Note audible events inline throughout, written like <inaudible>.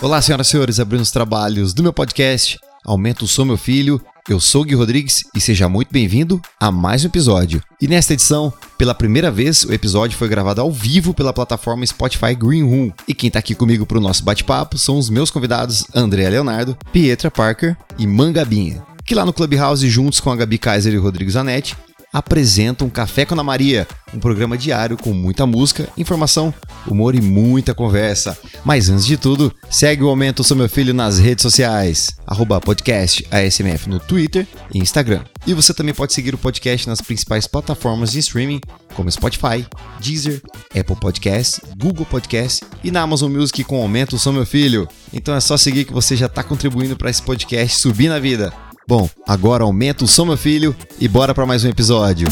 Olá, senhoras e senhores, abrindo os trabalhos do meu podcast Aumento o Som Meu Filho. Eu sou Gui Rodrigues e seja muito bem-vindo a mais um episódio. E nesta edição, pela primeira vez, o episódio foi gravado ao vivo pela plataforma Spotify Green Room. E quem tá aqui comigo pro nosso bate-papo são os meus convidados André Leonardo, Pietra Parker e Mangabinha. Que lá no Clubhouse, juntos com a Gabi Kaiser e Rodrigo Zanetti, apresentam Café com a Maria, um programa diário com muita música, informação, humor e muita conversa. Mas antes de tudo, segue o Aumento Sou Meu Filho nas redes sociais, arroba podcast ASMF no Twitter e Instagram. E você também pode seguir o podcast nas principais plataformas de streaming, como Spotify, Deezer, Apple Podcasts, Google Podcasts e na Amazon Music com Aumento Sou Meu Filho. Então é só seguir que você já está contribuindo para esse podcast subir na vida. Bom, agora aumenta o som, meu filho, e bora para mais um episódio.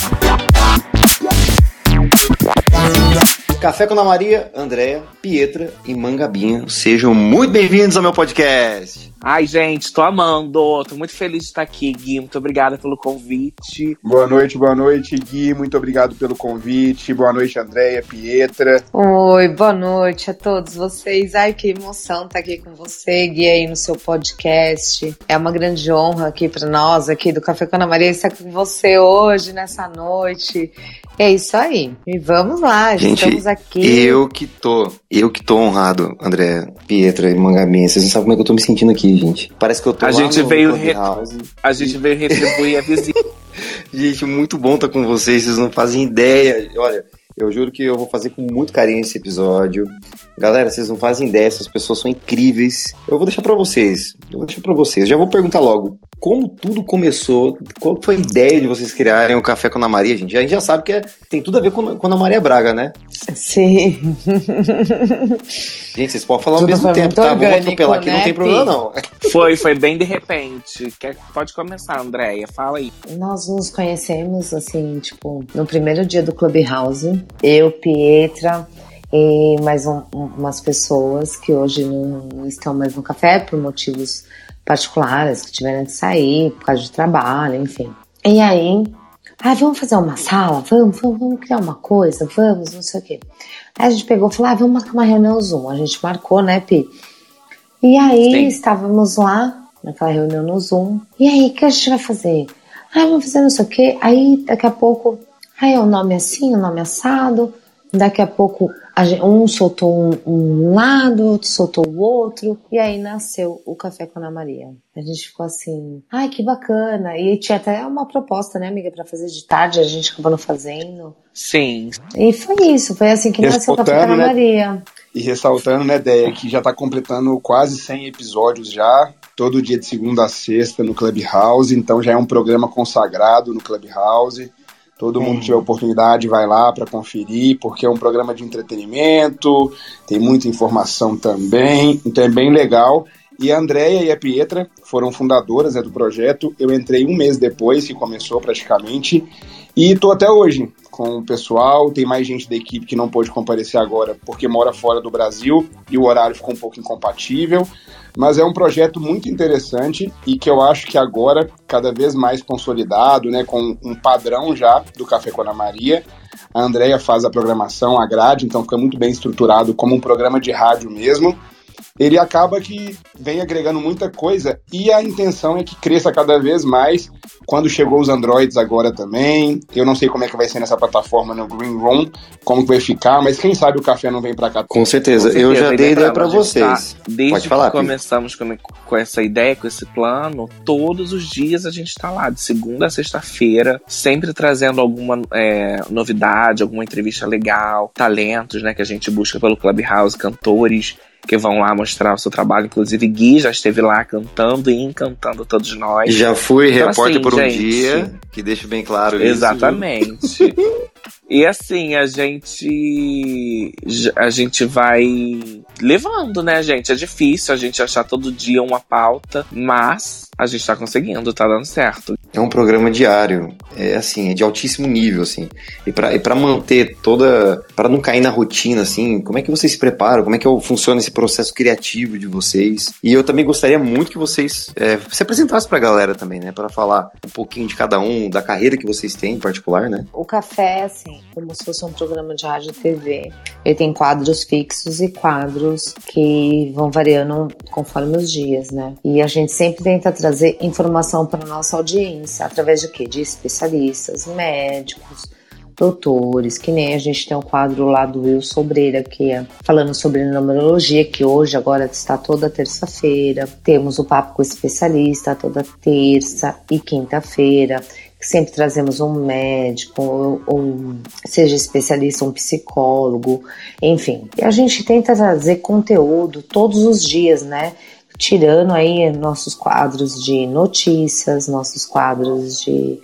Café com a Maria, Andréa, Pietra e Mangabinha. Sejam muito bem-vindos ao meu podcast. Ai, gente, tô amando. Tô muito feliz de estar aqui, Gui. Muito obrigada pelo convite. Boa noite, boa noite, Gui. Muito obrigado pelo convite. Boa noite, Andréia, Pietra. Oi, boa noite a todos vocês. Ai, que emoção estar aqui com você, Gui, aí no seu podcast. É uma grande honra aqui para nós, aqui do Café com Ana Maria, estar com você hoje, nessa noite. É isso aí. E vamos lá, Gente, estamos aqui. Eu que tô, eu que tô honrado, André, Pietra e Mangabinha. Vocês não sabem como é que eu tô me sentindo aqui, gente. Parece que eu tô a lá gente no veio re... A gente veio retribuir a visita. <laughs> Gente, muito bom estar com vocês, vocês não fazem ideia. Olha, eu juro que eu vou fazer com muito carinho esse episódio. Galera, vocês não fazem ideia, essas pessoas são incríveis. Eu vou deixar pra vocês. Eu vou deixar pra vocês. Já vou perguntar logo. Como tudo começou? Qual foi a ideia de vocês criarem o Café com a Ana Maria, gente? A gente já sabe que é- tem tudo a ver com, com a Ana Maria Braga, né? Sim. Gente, vocês podem falar ao Tudo mesmo foi tempo, tá? Vamos orgânico, atropelar aqui, não né, tem Pi? problema não. <laughs> Foi, foi bem de repente. Quer, pode começar, Andréia. Fala aí. Nós nos conhecemos, assim, tipo, no primeiro dia do Clubhouse. Eu, Pietra e mais um- um- umas pessoas que hoje não, não estão mais no café por motivos particulares, que tiveram que sair por causa de trabalho, enfim. E aí, ah, vamos fazer uma sala? Vamos, vamos, vamos criar uma coisa? Vamos, não sei o quê. Aí a gente pegou e falou, ah, vamos marcar uma reunião Zoom. A gente marcou, né, Pi? E aí Sim. estávamos lá, naquela reunião no Zoom. E aí, o que a gente vai fazer? Ah, vamos fazer não sei o quê. Aí, daqui a pouco, aí o nome é assim, o nome é assado. Daqui a pouco, um soltou um, um lado, outro soltou o outro. E aí nasceu o Café com a Ana Maria. A gente ficou assim, ai, que bacana. E tinha até uma proposta, né, amiga, pra fazer de tarde. A gente acabou não fazendo. Sim. E foi isso, foi assim que nasceu o Café com a Ana né? Maria. E ressaltando, né, Deia, que já tá completando quase 100 episódios já, todo dia de segunda a sexta no Clubhouse, então já é um programa consagrado no Clubhouse. Todo mundo que tiver oportunidade vai lá para conferir, porque é um programa de entretenimento, tem muita informação também, então é bem legal. E a Andrea e a Pietra foram fundadoras né, do projeto. Eu entrei um mês depois que começou praticamente. E estou até hoje com o pessoal. Tem mais gente da equipe que não pôde comparecer agora porque mora fora do Brasil e o horário ficou um pouco incompatível. Mas é um projeto muito interessante e que eu acho que agora, cada vez mais consolidado, né, com um padrão já do Café com a Ana Maria. A Andrea faz a programação, a grade, então fica muito bem estruturado como um programa de rádio mesmo ele acaba que vem agregando muita coisa e a intenção é que cresça cada vez mais quando chegou os Androids agora também. Eu não sei como é que vai ser nessa plataforma no Green Room, como que vai ficar, mas quem sabe o café não vem pra cá. Com certeza, Com eu certeza, já dei ideia lembrando, pra a gente vocês. tá- desde Pode falar, que começamos com, com essa ideia, com esse plano, todos os dias a gente tá lá, de segunda a sexta-feira, sempre trazendo alguma é, novidade, alguma entrevista legal, talentos, né, que a gente busca pelo Clubhouse, cantores que vão lá mostrar o seu trabalho. Inclusive, Gui já esteve lá cantando e encantando todos nós. Já fui Então, repórter assim, por um gente, dia, que deixa bem claro isso. Exatamente. <laughs> e assim, a gente a gente vai levando, né, gente? É difícil a gente achar todo dia uma pauta, mas A gente tá conseguindo, tá dando certo. É um programa diário, é assim, é de altíssimo nível, assim. E pra, e pra manter toda. para não cair na rotina, assim, como é que vocês se preparam? Como é que funciona esse processo criativo de vocês? E eu também gostaria muito que vocês é, se apresentassem pra galera também, né? Para falar um pouquinho de cada um, da carreira que vocês têm em particular, né? O café, assim, como se fosse um programa de rádio e TV. Ele tem quadros fixos e quadros que vão variando conforme os dias, né? E a gente sempre tenta trazer informação para nossa audiência através de quê? De especialistas, médicos, doutores, que nem a gente tem um quadro lá do Will Sobreira, que é falando sobre numerologia, que hoje, agora está toda terça-feira. Temos o Papo com o Especialista toda terça e quinta-feira. Sempre trazemos um médico, ou, ou seja especialista, um psicólogo, enfim. E a gente tenta trazer conteúdo todos os dias, né? tirando aí nossos quadros de notícias, nossos quadros de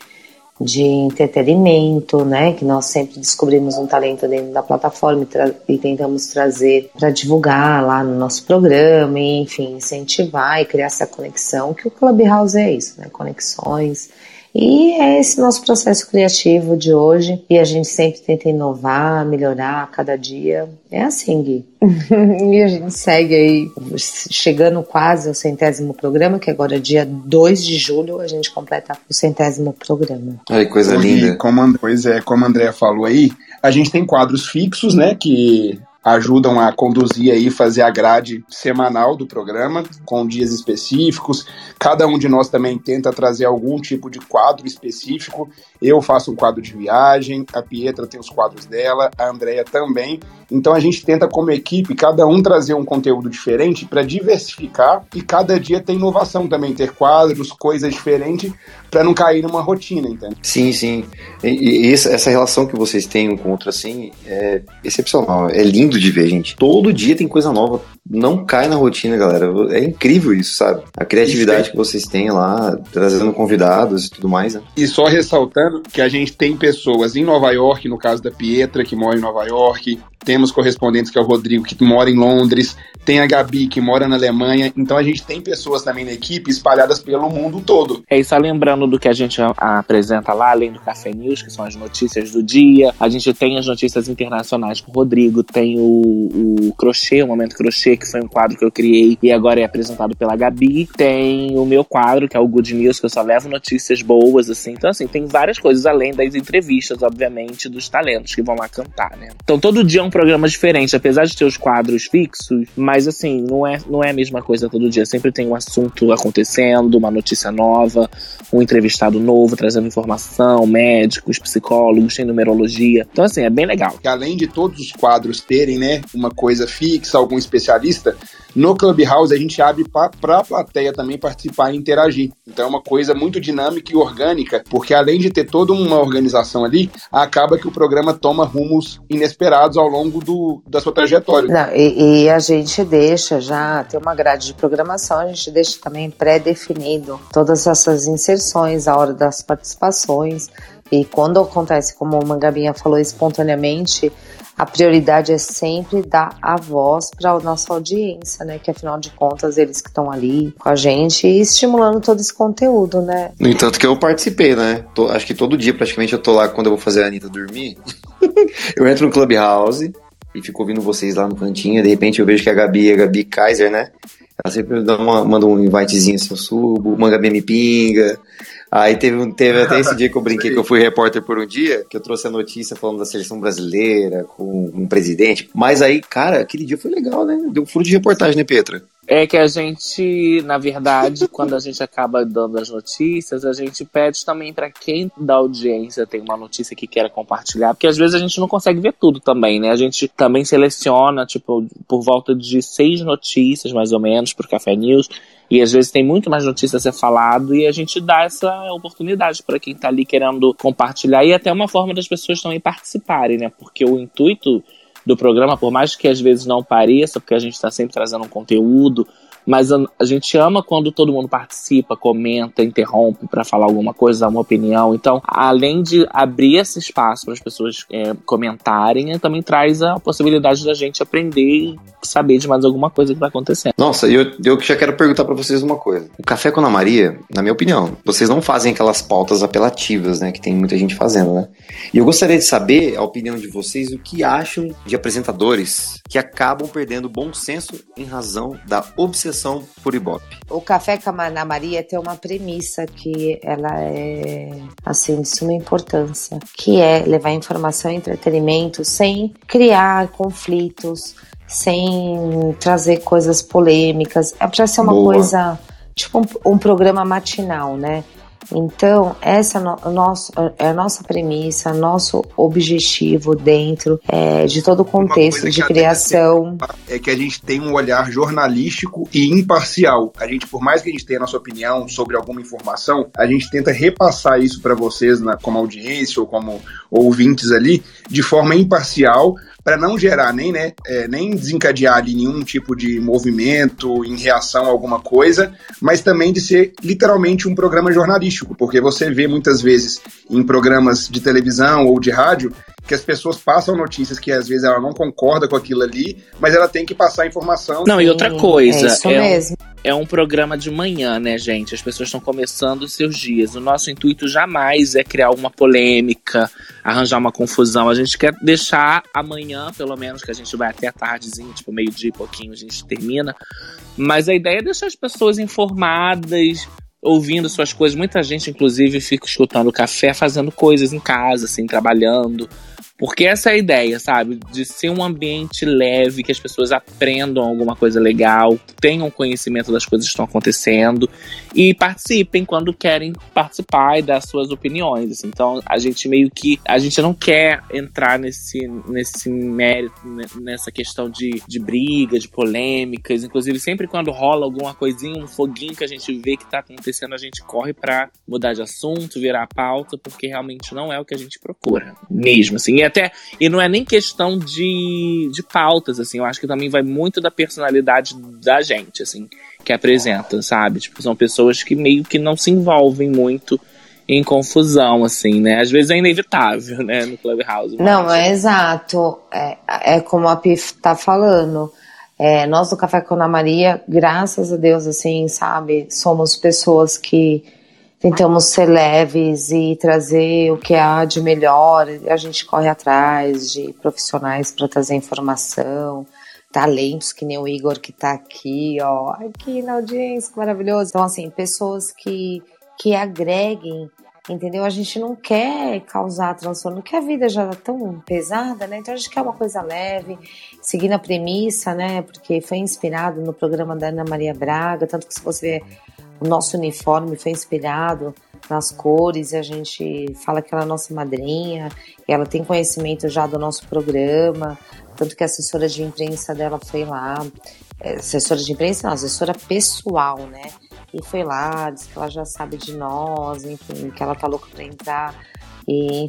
de entretenimento, né? Que nós sempre descobrimos um talento dentro da plataforma e, e tentamos trazer para divulgar lá no nosso programa, e, enfim, incentivar e criar essa conexão, que o Clubhouse é isso, né? Conexões e é esse nosso processo criativo de hoje. E a gente sempre tenta inovar, melhorar a cada dia. É assim, Gui. <laughs> e a gente segue aí, chegando quase ao centésimo programa, que agora é dia 2 de julho, a gente completa o centésimo programa. Ai, coisa linda. Como, pois é, como a Andrea falou aí, a gente tem quadros fixos, né, que ajudam a conduzir aí, fazer a grade semanal do programa, com dias específicos. Cada um de nós também tenta trazer algum tipo de quadro específico. Eu faço um quadro de viagem, a Pietra tem os quadros dela, a Andrea também. Então a gente tenta, como equipe, cada um trazer um conteúdo diferente para diversificar e cada dia ter inovação também, ter quadros, coisas diferentes, para não cair numa rotina, entende? Sim, sim. E, e, essa relação que vocês têm um com o outro, assim, é excepcional. É lindo lindo de ver, gente. Todo dia tem coisa nova. Não cai na rotina, galera. É incrível isso, sabe? A criatividade que vocês têm lá, trazendo convidados e tudo mais. Né? E só ressaltando que a gente tem pessoas em Nova York, no caso da Pietra, que mora em Nova York, temos correspondentes que é o Rodrigo, que mora em Londres, tem a Gabi, que mora na Alemanha. Então a gente tem pessoas também na equipe espalhadas pelo mundo todo. É, só lembrando do que a gente apresenta lá, além do Café News, que são as notícias do dia, a gente tem as notícias internacionais com o Rodrigo, tem o, o Crochê, o Momento Crochê, que foi um quadro que eu criei e agora é apresentado pela Gabi. Tem o meu quadro, que é o Good News, que eu só levo notícias boas, assim. Então, assim, tem várias coisas, além das entrevistas, obviamente, dos talentos que vão lá cantar, né? Então, todo dia é um programa diferente, apesar de ter os quadros fixos, mas assim, não é, não é a mesma coisa todo dia. Sempre tem um assunto acontecendo, uma notícia nova, um entrevistado novo, trazendo informação, médicos, psicólogos, tem numerologia. Então, assim, é bem legal. Além de todos os quadros terem, né, uma coisa fixa, algum especialista, no Clubhouse a gente abre para a plateia também participar e interagir. Então é uma coisa muito dinâmica e orgânica, porque além de ter toda uma organização ali, acaba que o programa toma rumos inesperados ao longo do, da sua trajetória. Não, e, e, a gente deixa já, tem uma grade de programação, a gente deixa também pré-definido todas essas inserções, a hora das participações. E quando acontece, como o Mangabinha falou, espontaneamente, a prioridade é sempre dar a voz para a nossa audiência, né? Que afinal de contas, eles que estão ali com a gente e estimulando todo esse conteúdo, né? No entanto que eu participei, né? Tô, acho que todo dia praticamente eu tô lá quando eu vou fazer a Anitta dormir. <laughs> eu entro no Clubhouse e fico ouvindo vocês lá no cantinho, de repente eu vejo que a Gabi, a Gabi Kaiser, né? Ela sempre dá uma, manda um invitezinho assim, eu subo, o Mangabi me pinga. Aí teve, teve até esse dia que eu brinquei <laughs> que eu fui repórter por um dia, que eu trouxe a notícia falando da seleção brasileira, com um presidente. Mas aí, cara, aquele dia foi legal, né? Deu furo de reportagem, né, Petra? É que a gente, na verdade, <laughs> quando a gente acaba dando as notícias, a gente pede também para quem da audiência tem uma notícia que queira compartilhar, porque às vezes a gente não consegue ver tudo também, né? A gente também seleciona, tipo, por volta de seis notícias, mais ou menos, pro Café News. E às vezes tem muito mais notícia a ser falado e a gente dá essa oportunidade para quem está ali querendo compartilhar e até uma forma das pessoas também participarem, né? Porque o intuito do programa, por mais que às vezes não pareça, porque a gente está sempre trazendo um conteúdo, Mas a, a gente ama quando todo mundo participa, comenta, interrompe para falar alguma coisa, uma opinião. Então, além de abrir esse espaço para as pessoas é, comentarem, também traz a possibilidade da gente aprender e saber de mais alguma coisa que vai acontecendo. Nossa, eu, eu já quero perguntar para vocês uma coisa. O Café com Ana Maria, na minha opinião, vocês não fazem aquelas pautas apelativas, né? Que tem muita gente fazendo, né? E eu gostaria de saber a opinião de vocês, o que acham de apresentadores que acabam perdendo bom senso em razão da obsessão por Ibope. O Café com a Ana Maria tem uma premissa que ela é, assim, de suma importância, que é levar informação e entretenimento sem criar conflitos, sem trazer coisas polêmicas. É para ser uma Boa. coisa, tipo um, um programa matinal, né? Então, essa é, no, nosso, é a nossa premissa, nosso objetivo dentro é, de todo o contexto de criação. É que a gente tem um olhar jornalístico e imparcial. A gente, por mais que a gente tenha a nossa opinião sobre alguma informação, a gente tenta repassar isso para vocês na, como audiência ou como ouvintes ali, de forma imparcial, para não gerar nem, né, é, nem desencadear ali nenhum tipo de movimento em reação a alguma coisa, mas também de ser literalmente um programa jornalístico, porque você vê muitas vezes em programas de televisão ou de rádio que as pessoas passam notícias que às vezes ela não concorda com aquilo ali, mas ela tem que passar informação. Não, e outra coisa, é, isso é mesmo. Um, é um programa de manhã, né, gente? As pessoas estão começando os seus dias. O nosso intuito jamais é criar uma polêmica, arranjar uma confusão. A gente quer deixar amanhã, pelo menos, que a gente vai até a tardezinha, tipo meio-dia e pouquinho a gente termina. Mas a ideia é deixar as pessoas informadas, ouvindo suas coisas. Muita gente, inclusive, fica escutando café, fazendo coisas em casa, assim, trabalhando. Porque essa é a ideia, sabe? De ser um ambiente leve, que as pessoas aprendam alguma coisa legal, tenham conhecimento das coisas que estão acontecendo e participem quando querem participar e dar suas opiniões. Assim. Então, a gente meio que. A gente não quer entrar nesse, nesse mérito, nessa questão de, de briga, de polêmicas. Inclusive, sempre quando rola alguma coisinha, um foguinho que a gente vê que tá acontecendo, a gente corre para mudar de assunto, virar a pauta, porque realmente não é o que a gente procura. Mesmo, assim. E até. E não é nem questão de, de pautas, assim. Eu acho que também vai muito da personalidade da gente, assim, que apresenta, sabe? Tipo, são pessoas que meio que não se envolvem muito em confusão, assim, né? Às vezes é inevitável, né, no Clubhouse. Não, é exato. É, é como a Pif tá falando. É, nós do Café com a Maria, graças a Deus, assim, sabe, somos pessoas que tentamos ser leves e trazer o que há de melhor. A gente corre atrás de profissionais para trazer informação, talentos que nem o Igor que está aqui, ó, aqui na audiência, maravilhoso. Então, assim, pessoas que, que agreguem, entendeu? A gente não quer causar transtorno, porque a vida já está tão pesada, né? Então a gente quer uma coisa leve, seguindo a premissa, né? Porque foi inspirado no programa da Ana Maria Braga, tanto que se você ver o nosso uniforme foi inspirado nas cores, e a gente fala que ela é nossa madrinha, e ela tem conhecimento já do nosso programa, tanto que a assessora de imprensa dela foi lá, é, assessora de imprensa não, assessora pessoal, né? E foi lá, disse que ela já sabe de nós, enfim, que ela tá louca pra entrar e,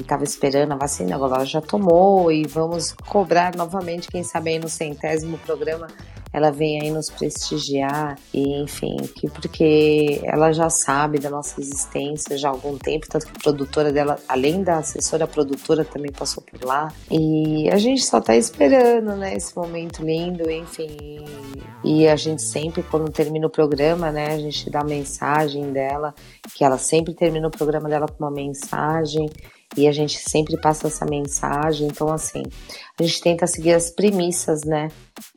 estava esperando a vacina, agora ela já tomou e vamos cobrar novamente, quem sabe aí no centésimo programa ela vem aí nos prestigiar e enfim, que porque ela já sabe da nossa existência já há algum tempo, tanto que a produtora dela, além da assessora, a produtora também passou por lá. E a gente só tá esperando, né, esse momento lindo, enfim, e a gente sempre quando termina o programa, né, a gente dá a mensagem dela, que ela sempre termina o programa dela com uma mensagem e a gente sempre passa essa mensagem. Então, assim, a gente tenta seguir as premissas, né,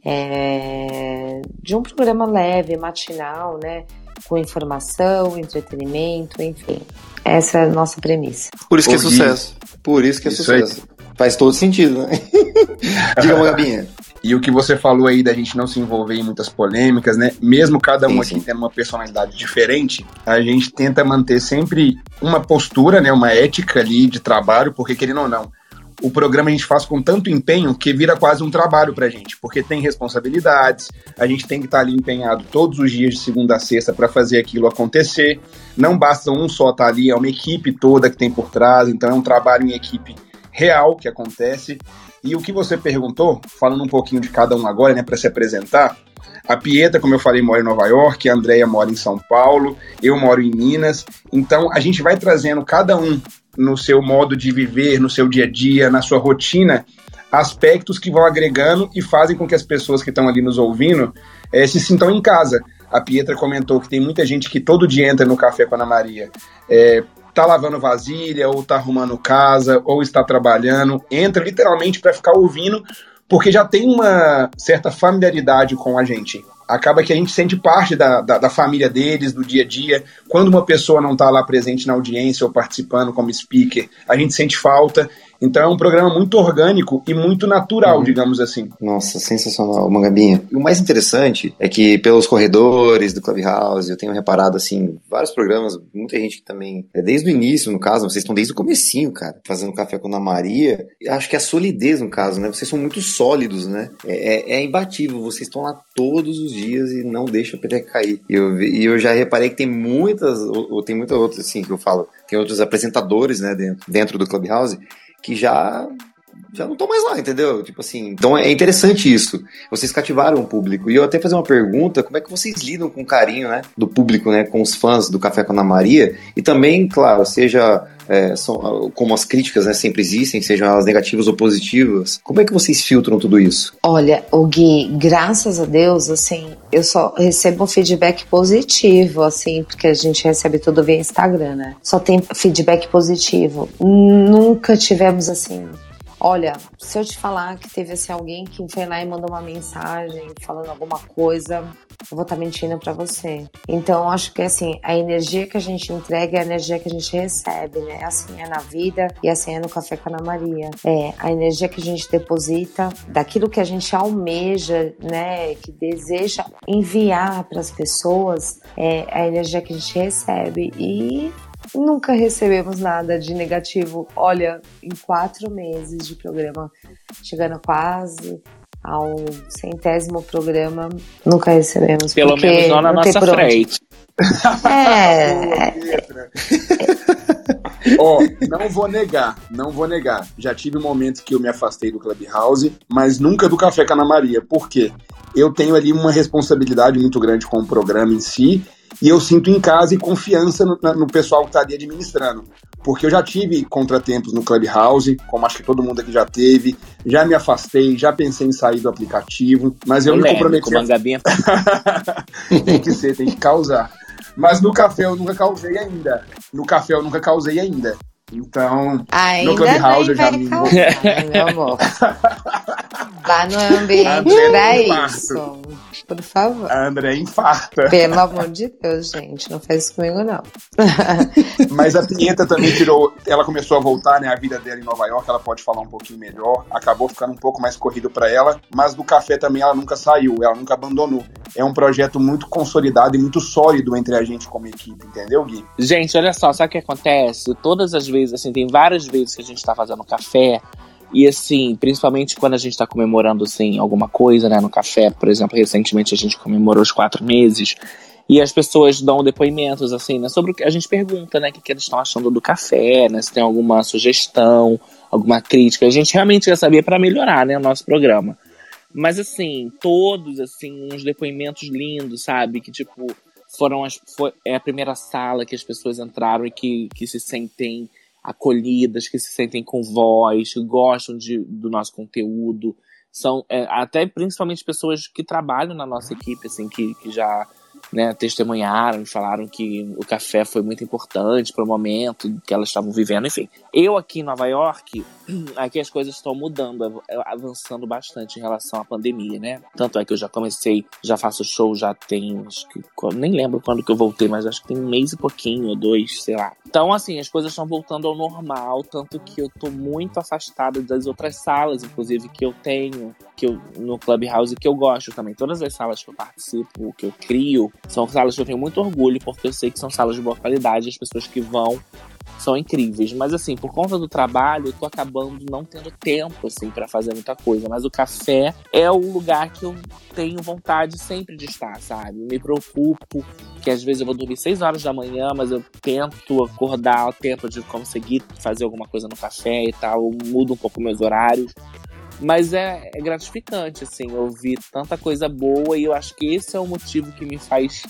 é, de um programa leve, matinal, né, com informação, entretenimento, enfim. Essa é a nossa premissa. Por isso que é sucesso. Por isso que é isso sucesso. Aí. Faz todo sentido, né? <laughs> Diga, Gabinha. E o que você falou aí da gente não se envolver em muitas polêmicas, né? Mesmo cada um sim, aqui tendo uma personalidade diferente, a gente tenta manter sempre uma postura, né? Uma ética ali de trabalho, porque querendo ou não, o programa a gente faz com tanto empenho que vira quase um trabalho pra gente, porque tem responsabilidades, a gente tem que estar tá ali empenhado todos os dias de segunda a sexta para fazer aquilo acontecer. Não basta um só estar tá ali, é uma equipe toda que tem por trás, então é um trabalho em equipe real que acontece. E o que você perguntou, falando um pouquinho de cada um agora, né, para se apresentar, a Pietra, como eu falei, mora em Nova York, a Andrea mora em São Paulo, eu moro em Minas. Então a gente vai trazendo cada um no seu modo de viver, no seu dia a dia, na sua rotina, aspectos que vão agregando e fazem com que as pessoas que estão ali nos ouvindo é, se sintam em casa. A Pietra comentou que tem muita gente que todo dia entra no Café com a Ana Maria. É, tá lavando vasilha, ou tá arrumando casa, ou está trabalhando, entra literalmente para ficar ouvindo, porque já tem uma certa familiaridade com a gente. Acaba que a gente sente parte da, da, da família deles, do dia a dia. Quando uma pessoa não está lá presente na audiência ou participando como speaker, a gente sente falta. Então é um programa muito orgânico e muito natural, uhum. digamos assim. Nossa, sensacional, Mangabinha. E o mais interessante é que pelos corredores do Clubhouse, eu tenho reparado, assim, vários programas, muita gente que também, é desde o início, no caso, vocês estão desde o comecinho, cara, fazendo café com a Ana Maria. Acho que é a solidez, no caso, né? Vocês são muito sólidos, né? É, é, é imbatível, vocês estão lá todos os dias e não deixam a peteca cair. E eu, e eu já reparei que tem muitas, ou, ou tem muitas outras, assim, que eu falo, tem outros apresentadores, né, dentro, dentro do Clubhouse, que já já não estão mais lá, entendeu? Tipo assim, então é interessante isso. Vocês cativaram o público. E eu até fazer uma pergunta, como é que vocês lidam com o carinho, né, do público, né, com os fãs do Café com a Ana Maria? E também, claro, seja é, são, como as críticas né, sempre existem, sejam elas negativas ou positivas. Como é que vocês filtram tudo isso? Olha, o Gui, graças a Deus, assim, eu só recebo feedback positivo, assim, porque a gente recebe tudo via Instagram, né? Só tem feedback positivo. Nunca tivemos assim Olha, se eu te falar que teve assim, alguém que foi lá e mandou uma mensagem falando alguma coisa, eu vou estar tá mentindo para você. Então, acho que assim, a energia que a gente entrega é a energia que a gente recebe, né? Assim é na vida e assim é no Café com a Ana Maria. É a energia que a gente deposita daquilo que a gente almeja, né? Que deseja enviar para as pessoas, é a energia que a gente recebe. E Nunca recebemos nada de negativo. Olha, em quatro meses de programa, chegando quase ao centésimo programa, nunca recebemos. Pelo menos não na nossa frente. É. Ó, oh, não vou negar, não vou negar. Já tive momentos que eu me afastei do Clubhouse, mas nunca do Café com Ana Maria. Por quê? Eu tenho ali uma responsabilidade muito grande com o programa em si e eu sinto em casa e confiança no, no pessoal que está ali administrando. Porque eu já tive contratempos no Clubhouse, como acho que todo mundo aqui já teve, já me afastei, já pensei em sair do aplicativo, mas eu, eu me comprometi. Com a... <laughs> tem que ser, tem que causar. Mas no café eu nunca causei ainda. No café eu nunca causei ainda. Então, Ainda no Clubhouse eu já me. Causar, né, meu amor. <laughs> Vá no ambiente pra isso. Por favor. A André infarta. Pelo amor de Deus, gente. Não faz isso comigo, não. <laughs> Mas a Pinheta também tirou. Ela começou a voltar, né? A vida dela em Nova York. Ela pode falar um pouquinho melhor. Acabou ficando um pouco mais corrido para ela. Mas do café também ela nunca saiu. Ela nunca abandonou. É um projeto muito consolidado e muito sólido entre a gente como equipe, entendeu, Gui? Gente, olha só. Sabe o que acontece? Todas as vezes, assim, tem várias vezes que a gente tá fazendo café. E assim, principalmente quando a gente está comemorando assim, alguma coisa, né? No café, por exemplo, recentemente a gente comemorou os quatro meses. E as pessoas dão depoimentos, assim, né? Sobre o que a gente pergunta, né? O que, que eles estão achando do café, né? Se tem alguma sugestão, alguma crítica. A gente realmente quer saber para melhorar, né? O nosso programa. Mas, assim, todos, assim, uns depoimentos lindos, sabe? Que, tipo, foram as, foi, é a primeira sala que as pessoas entraram e que, que se sentem acolhidas, que se sentem com voz, que gostam de, do nosso conteúdo. São é, até principalmente pessoas que trabalham na nossa equipe, assim, que, que já né, testemunharam falaram que o café foi muito importante para o momento que elas estavam vivendo, enfim. Eu aqui em Nova York, <clears throat> aqui as coisas estão mudando, avançando bastante em relação à pandemia, né? Tanto é que eu já comecei, já faço show, já tem, acho que, nem lembro quando que eu voltei, mas acho que tem um mês e pouquinho, ou dois, sei lá. Então, assim, as coisas estão voltando ao normal, tanto que eu tô muito afastado das outras salas, inclusive, que eu tenho, que eu, no Clubhouse, que eu gosto também. Todas as salas que eu participo, que eu crio, são salas que eu tenho muito orgulho, porque eu sei que são salas de boa qualidade, as pessoas que vão são incríveis. Mas assim, por conta do trabalho, eu tô acabando não tendo tempo, assim, para fazer muita coisa. Mas o café é o lugar que eu tenho vontade sempre de estar, sabe? Me preocupo que às vezes eu vou dormir 6 horas da manhã, mas eu tento acordar o tempo de conseguir fazer alguma coisa no café e tal, eu mudo um pouco meus horários. Mas é, é gratificante, assim, ouvir tanta coisa boa e eu acho que esse é o motivo que me faz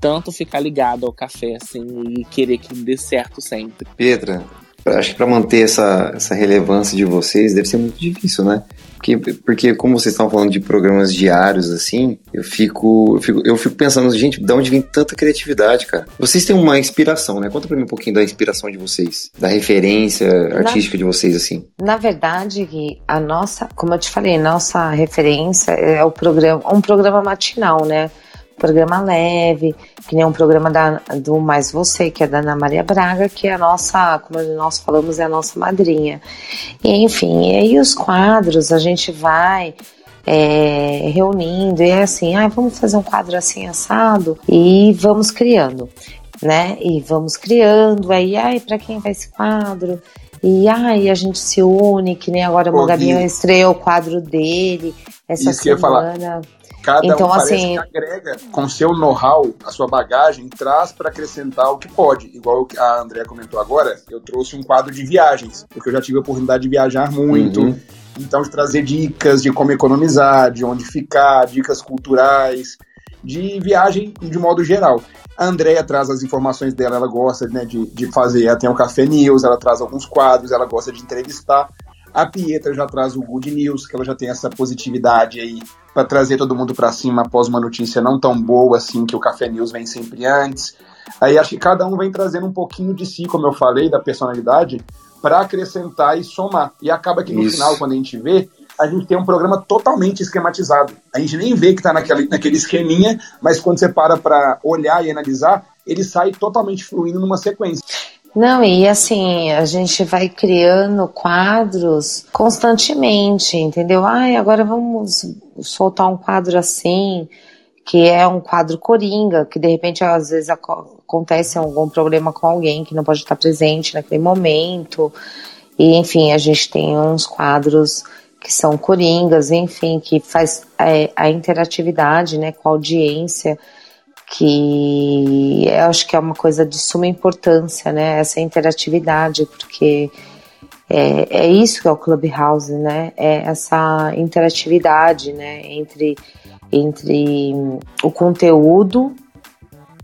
tanto ficar ligado ao café, assim, e querer que dê certo sempre. Petra, acho que para manter essa, essa relevância de vocês deve ser muito difícil, né? Porque, porque como vocês estão falando de programas diários, assim, eu fico, eu fico, eu fico pensando, gente, de onde vem tanta criatividade, cara? Vocês têm uma inspiração, né? Conta pra mim um pouquinho da inspiração de vocês, da referência artística na, de vocês, assim. Na verdade, a nossa, como eu te falei, nossa referência é o programa, um programa matinal, né? Programa leve, que nem um programa da, do Mais Você, que é da Ana Maria Braga, que é a nossa, como nós falamos, é a nossa madrinha. E enfim, e aí os quadros a gente vai é, reunindo, e é assim, ah, vamos fazer um quadro assim assado e vamos criando, né? E vamos criando, aí, ai, para quem vai esse quadro? E aí a gente se une, que nem agora o Gabinho estreou o quadro dele essa Isso semana. Cada então, um assim, parece que agrega com seu know-how, a sua bagagem, traz para acrescentar o que pode. Igual a Andrea comentou agora, eu trouxe um quadro de viagens, porque eu já tive a oportunidade de viajar muito. Uhum. Então, de trazer dicas de como economizar, de onde ficar, dicas culturais, de viagem de modo geral. A Andrea traz as informações dela, ela gosta né, de, de fazer, ela tem o Café News, ela traz alguns quadros, ela gosta de entrevistar. A Pietra já traz o Good News, que ela já tem essa positividade aí para trazer todo mundo para cima após uma notícia não tão boa assim que o Café News vem sempre antes. Aí acho que cada um vem trazendo um pouquinho de si, como eu falei, da personalidade, para acrescentar e somar. E acaba que no Isso. final, quando a gente vê, a gente tem um programa totalmente esquematizado. A gente nem vê que está naquele, naquele esqueminha, mas quando você para para olhar e analisar, ele sai totalmente fluindo numa sequência. Não, e assim, a gente vai criando quadros constantemente, entendeu? Ai, agora vamos soltar um quadro assim, que é um quadro coringa, que de repente às vezes acontece algum problema com alguém que não pode estar presente naquele momento. E enfim, a gente tem uns quadros que são coringas, enfim, que faz é, a interatividade, né, com a audiência que eu acho que é uma coisa de suma importância, né? Essa interatividade, porque é, é isso que é o Clubhouse, né? É essa interatividade, né? Entre, entre o conteúdo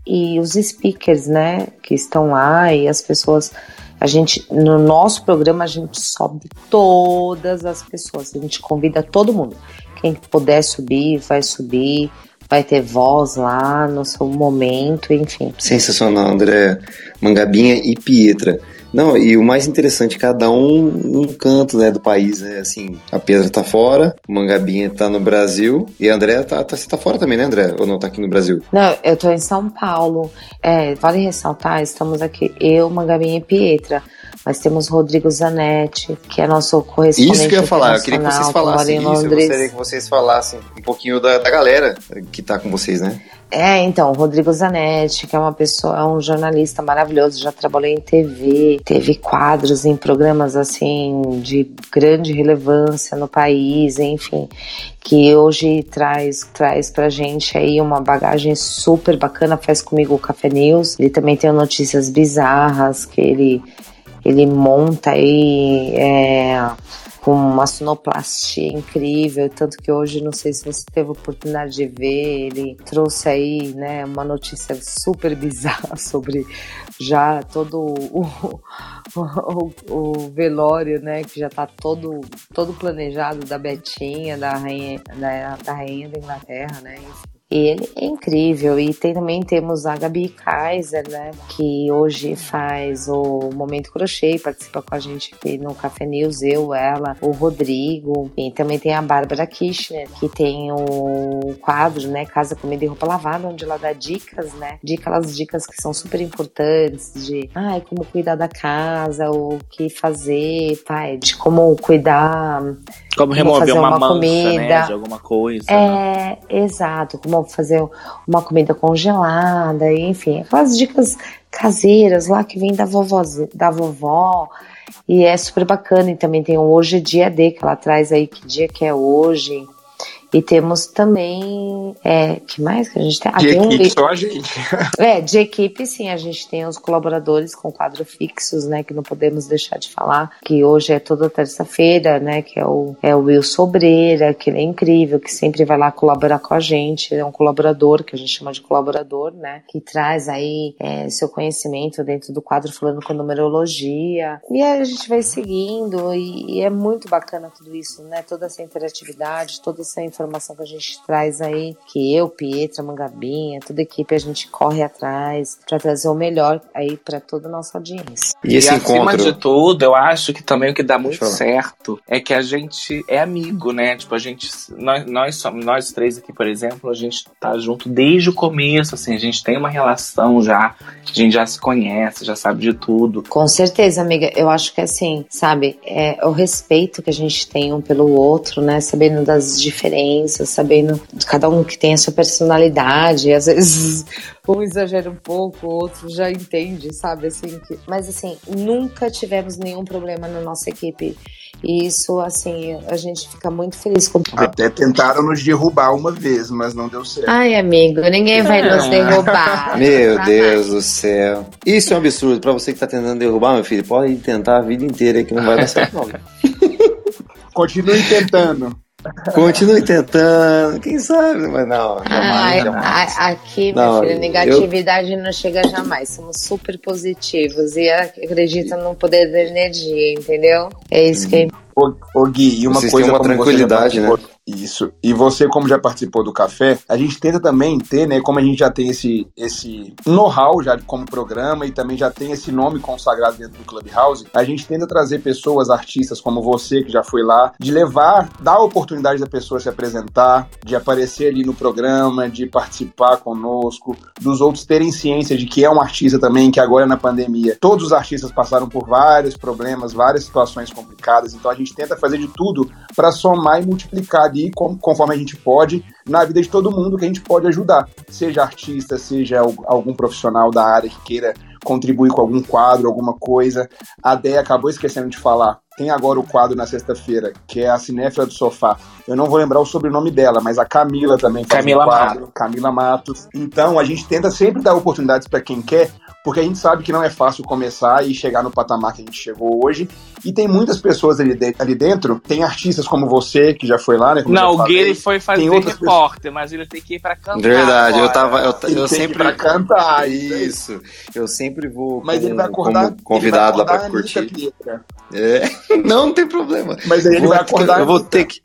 e os speakers, né? Que estão lá e as pessoas. A gente, no nosso programa, a gente sobe todas as pessoas, a gente convida todo mundo. Quem puder subir, vai subir vai ter voz lá no seu momento, enfim. Sensacional, André. Mangabinha e Pietra. Não, e o mais interessante, cada um num canto, né, do país, né, assim, a Pedra tá fora, o Mangabinha tá no Brasil, e a André tá, tá, você tá fora também, né, André? Ou não, tá aqui no Brasil? Não, eu tô em São Paulo. É, vale ressaltar, estamos aqui, eu, Mangabinha e Pietra mas temos Rodrigo Zanetti, que é nosso correspondente Isso que eu ia falar, eu queria que vocês falassem isso, eu gostaria que vocês falassem um pouquinho da, da galera que está com vocês, né? É, então, Rodrigo Zanetti, que é uma pessoa, é um jornalista maravilhoso, já trabalhou em TV, teve quadros em programas assim de grande relevância no país, enfim, que hoje traz traz pra gente aí uma bagagem super bacana, faz comigo o Café News. Ele também tem notícias bizarras que ele ele monta aí é, com uma sonoplastia incrível, tanto que hoje, não sei se você teve a oportunidade de ver, ele trouxe aí né, uma notícia super bizarra <laughs> sobre já todo o, o, o velório, né, que já está todo, todo planejado da Betinha, da rainha da, da, rainha da Inglaterra, né, enfim ele é incrível. E tem, também temos a Gabi Kaiser, né? Que hoje faz o Momento Crochê participa com a gente aqui no Café News, eu, ela, o Rodrigo. E também tem a Bárbara Kirchner, que tem o quadro, né? Casa, Comida e Roupa Lavada, onde ela dá dicas, né? De aquelas dicas que são super importantes de ai, como cuidar da casa, o que fazer, pai, de como cuidar como remover uma, uma mancha, né, comida. Né, de alguma coisa. É, né? exato. Como fazer uma comida congelada, enfim. Aquelas dicas caseiras lá que vem da, vovó, da vovó. E é super bacana. E também tem o Hoje é Dia D, que ela traz aí que dia que é hoje. E temos também. É, que mais que a gente tem? Ah, de tem equipe, um... só a gente. <laughs> É, de equipe, sim, a gente tem os colaboradores com quadro fixos, né? Que não podemos deixar de falar. Que hoje é toda terça-feira, né? Que é o, é o Will Sobreira, que ele é incrível, que sempre vai lá colaborar com a gente. Ele é um colaborador, que a gente chama de colaborador, né? Que traz aí é, seu conhecimento dentro do quadro falando com numerologia. E aí a gente vai seguindo, e, e é muito bacana tudo isso, né? Toda essa interatividade, toda essa informação que a gente traz aí, que eu, Pietra, Mangabinha, toda a equipe, a gente corre atrás para trazer o melhor aí para toda a nossa audiência. E, e acima de tudo, eu acho que também o que dá muito certo é que a gente é amigo, né? Tipo, a gente, nós, nós, somos, nós três aqui, por exemplo, a gente tá junto desde o começo, assim, a gente tem uma relação já, a gente já se conhece, já sabe de tudo. Com certeza, amiga, eu acho que assim, sabe, é o respeito que a gente tem um pelo outro, né? Sabendo das diferenças, sabendo de cada um que tem a sua personalidade, às vezes <laughs> um exagera um pouco, o outro já entende, sabe? Assim, que... Mas assim, nunca tivemos nenhum problema na nossa equipe. E isso, assim, a gente fica muito feliz com tudo. Até tentaram nos derrubar uma vez, mas não deu certo. Ai, amigo, ninguém vai nos derrubar. <laughs> Meu Deus do céu. Isso é um absurdo. Pra você que tá tentando derrubar, meu filho, pode tentar a vida inteira que não vai dar certo, não. <laughs> Continue tentando. Continue tentando, quem sabe, mas não. Jamais, Ai, jamais. Aqui, meu Não, filho, negatividade não chega jamais. Somos super positivos e acredita no poder da energia, entendeu? É isso que é Ô, ô Gui, e uma Vocês coisa têm uma como tranquilidade, você já participou- Isso. E você, como já participou do café, a gente tenta também ter, né? Como a gente já tem esse, esse know-how já como programa e também já tem esse nome consagrado dentro do Clubhouse, a gente tenta trazer pessoas, artistas como você, que já foi lá, de levar, dar a oportunidade da pessoa se apresentar, de aparecer ali no programa, de participar conosco, dos outros terem ciência de que é um artista também, que agora na pandemia, todos os artistas passaram por vários problemas, várias situações complicadas, então a gente tenta fazer de tudo para somar e multiplicar ali, com- conforme a gente pode, na vida de todo mundo que a gente pode ajudar, seja artista, seja al- algum profissional da área que queira contribuir com algum quadro, alguma coisa. A Déia acabou esquecendo de falar. Tem agora o quadro na sexta-feira, que é a Cinéfila do Sofá. Eu não vou lembrar o sobrenome dela, mas a Camila também faz Camila um quadro. Camila Matos. Então, a gente tenta sempre dar oportunidades para quem quer, porque a gente sabe que não é fácil começar e chegar no patamar que a gente chegou hoje. E tem muitas pessoas ali, de- ali dentro, tem artistas como você, que já foi lá, né? como eu Não, o falei. Gui ele foi fazer repórter, mas ele tem que ir pra cantar. Verdade, eu agora. tava. Eu, Ele eu tem que ir sempre. pra cantar, isso. Isso. Eu sempre vou. Mas como, ele vai acordar, convidado ele vai lá acordar pra a Anitta, curtir. Pietra. É. Não, <laughs> não tem problema. Mas aí ele Vou- vai acordar. a Eu vou ter que.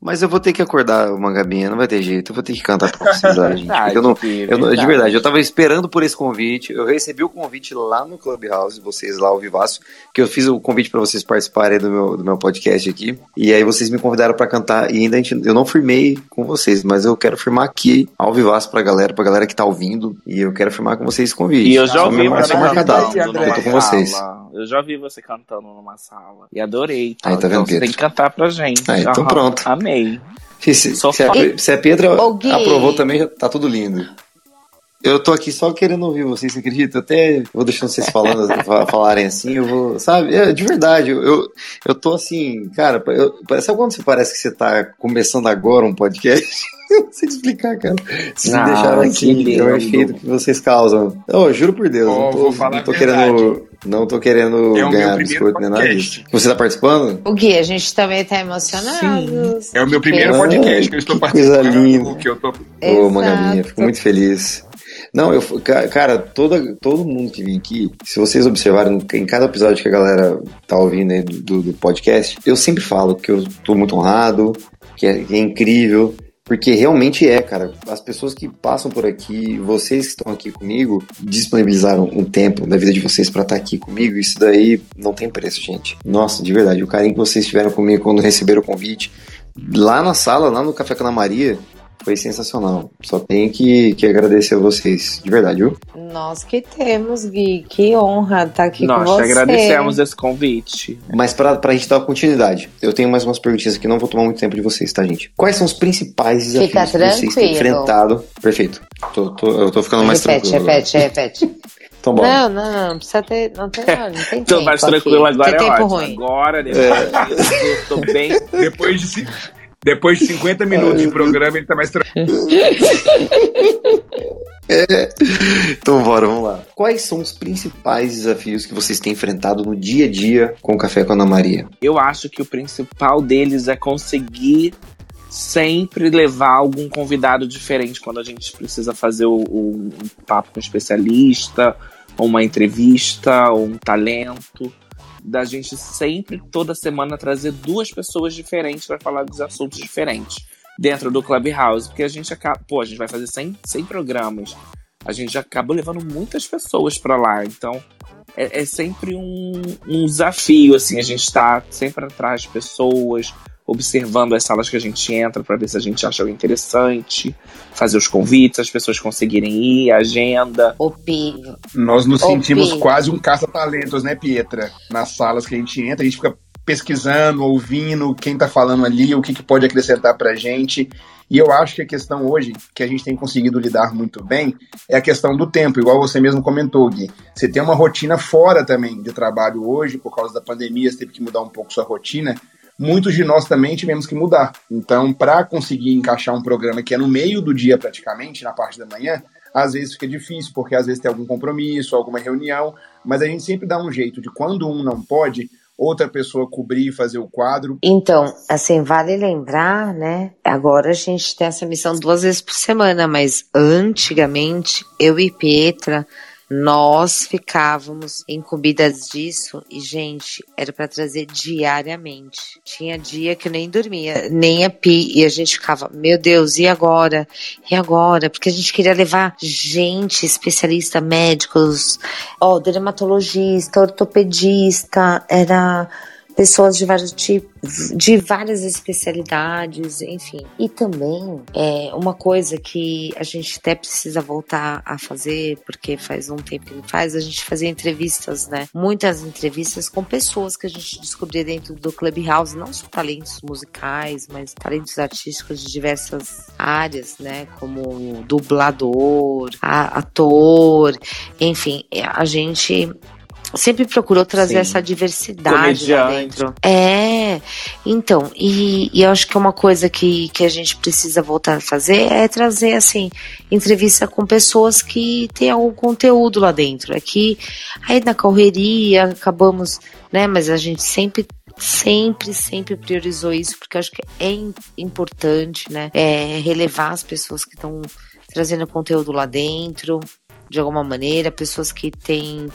Mas eu vou ter que acordar o Mangabinha, não vai ter jeito. Eu vou ter que cantar pra precisar, <laughs> gente. Verdade, Porque eu não, Gui, eu não- de verdade. eu tava esperando por esse convite. Eu recebi o convite lá no Clubhouse, vocês lá ao Vivaço, que eu fiz o convite pra vocês participarem do meu, do meu podcast aqui. E aí vocês me convidaram pra cantar. E ainda a gente, eu não firmei com vocês, mas eu quero firmar aqui ao Vivaço pra galera, pra galera que tá ouvindo. E eu quero firmar com vocês esse convite. E eu já Só ouvi me você marca uma data. Eu tô com vocês. sala. Eu já vi você cantando numa sala. E adorei. Aí, tá vendo, então você tem que cantar pra gente. Aí, então Aham, pronto. Amei. Se, se, Só se a, se a Pedra Gui. aprovou também, já tá tudo lindo. Eu tô aqui só querendo ouvir vocês, você acredita? Até vou deixando vocês falando, <laughs> fa- falarem assim, eu vou, sabe? É, de verdade, eu, eu, eu tô assim, cara, eu, sabe quando você parece que você tá começando agora um podcast? Eu não sei explicar, cara. Vocês me Ah, deixaram que assim, é o efeito que vocês causam. Eu juro por Deus, Ó, não tô, vou falar não tô querendo, não tô querendo É ganhar biscoito nem nada disso. Você tá participando? O Gui, a gente também tá emocionado. É o meu primeiro Ah, podcast que eu estou que coisa participando. linda. Que eu tô... Ô, Exato. Mangalinha, fico muito feliz. Não, eu, ca- cara, toda, todo mundo que vem aqui, se vocês observarem em cada episódio que a galera tá ouvindo aí do, do podcast, eu sempre falo que eu tô muito honrado, que é, que é incrível, porque realmente é, cara. As pessoas que passam por aqui, vocês que estão aqui comigo, disponibilizaram um tempo da vida de vocês pra estar aqui comigo. Isso daí não tem preço, gente. Nossa, de verdade, o carinho que vocês tiveram comigo quando receberam o convite, lá na sala, lá no Café com a Ana Maria, foi sensacional. Só tenho que, que agradecer a vocês, de verdade, viu? Nós que temos, Gui. Que honra estar aqui Nós com te você. agradecemos esse convite. Mas pra, pra gente dar continuidade, eu tenho mais umas perguntinhas aqui, não vou tomar muito tempo de vocês, tá, gente? Quais são os principais desafios Fica que vocês têm tranquilo. enfrentado? Perfeito. Tô, tô- eu tô ficando mais repete, tranquilo. repete, repete. <laughs> Então, bora. Não, não, não precisa ter. Não tem, não, não tem <laughs> Tô tempo mais aqui. tranquilo agora, Tem é tempo ótimo. ruim. Agora, depois disso, tô bem. <laughs> Depois de, Depois de 50 minutos de programa, ele tá mais tranquilo. <laughs> É. Então bora, vamos lá. Quais são os principais desafios que vocês têm enfrentado no dia a dia com o Café com a Ana Maria? Eu acho que o principal deles é conseguir sempre levar algum convidado diferente quando a gente precisa fazer o, o um papo com um especialista, ou uma entrevista, ou um talento. Da gente sempre, toda semana, trazer duas pessoas diferentes para falar dos assuntos diferentes dentro do Clubhouse, porque a gente acaba, pô, a gente vai fazer 100, 100 programas, a gente acaba levando muitas pessoas para lá, então é, é sempre um, um, desafio, assim, a gente está sempre atrás de pessoas, observando as salas que a gente entra para ver se a gente acha interessante, fazer os convites, as pessoas conseguirem ir, a agenda. O Pi. Nós nos o sentimos Pi. quase um caça-talentos, né, Pietra? Nas salas que a gente entra, a gente fica pesquisando, ouvindo quem está falando ali, o que, que pode acrescentar para a gente. E eu acho que a questão hoje, que a gente tem conseguido lidar muito bem, é a questão do tempo, igual você mesmo comentou, Gui. Você tem uma rotina fora também de trabalho hoje, por causa da pandemia, você teve que mudar um pouco sua rotina. Muitos de nós também tivemos que mudar. Então, para conseguir encaixar um programa que é no meio do dia praticamente, na parte da manhã, às vezes fica difícil, porque às vezes tem algum compromisso, alguma reunião, mas a gente sempre dá um jeito de quando um não pode, outra pessoa cobrir e fazer o quadro? Então, assim, vale lembrar, né? Agora a gente tem essa missão duas vezes por semana, mas antigamente eu e Pietra nós ficávamos incumbidas disso e, gente, era para trazer diariamente. Tinha dia que eu nem dormia, nem a pi, e a gente ficava, meu Deus, e agora? E agora? Porque a gente queria levar gente, especialista, médicos, ó, dermatologista, ortopedista, era pessoas de vários tipos, de várias especialidades, enfim. E também é uma coisa que a gente até precisa voltar a fazer, porque faz um tempo que não faz, a gente fazia entrevistas, né? Muitas entrevistas com pessoas que a gente descobria dentro do Clubhouse, não só talentos musicais, mas talentos artísticos de diversas áreas, né? Como dublador, ator, enfim, a gente sempre procurou trazer Sim. essa diversidade lá dentro. É, então, e, e, eu acho que é uma coisa que, que a gente precisa voltar a fazer é trazer, assim, entrevista com pessoas que têm algum conteúdo lá dentro. É que aí na correria acabamos, né, mas a gente sempre sempre, sempre priorizou isso, porque eu acho que é importante, né? É, relevar as pessoas que estão trazendo conteúdo lá dentro, de alguma maneira, pessoas que têm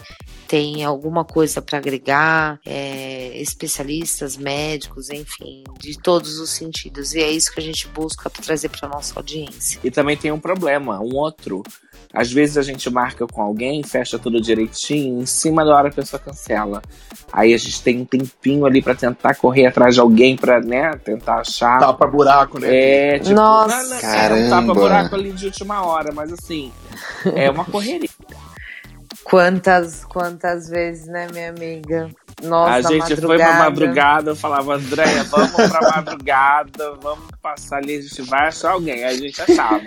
tem alguma coisa para agregar, é, especialistas, médicos, enfim, de todos os sentidos. E é isso que a gente busca trazer para nossa audiência. E também tem um problema, um outro. Às vezes a gente marca com alguém, fecha tudo direitinho, em cima da hora a pessoa cancela. Aí a gente tem um tempinho ali para tentar correr atrás de alguém para, né, tentar achar. Tapa buraco, né? É, tipo, Nossa, não, não, Caramba. É um tapa buraco ali de última hora, mas assim, é uma correria. Quantas, quantas vezes, né, minha amiga? Nossa, a gente madrugada. foi pra madrugada, eu falava, Andréia, vamos pra <laughs> madrugada, vamos passar ali, a gente vai achar alguém. Aí a gente achava.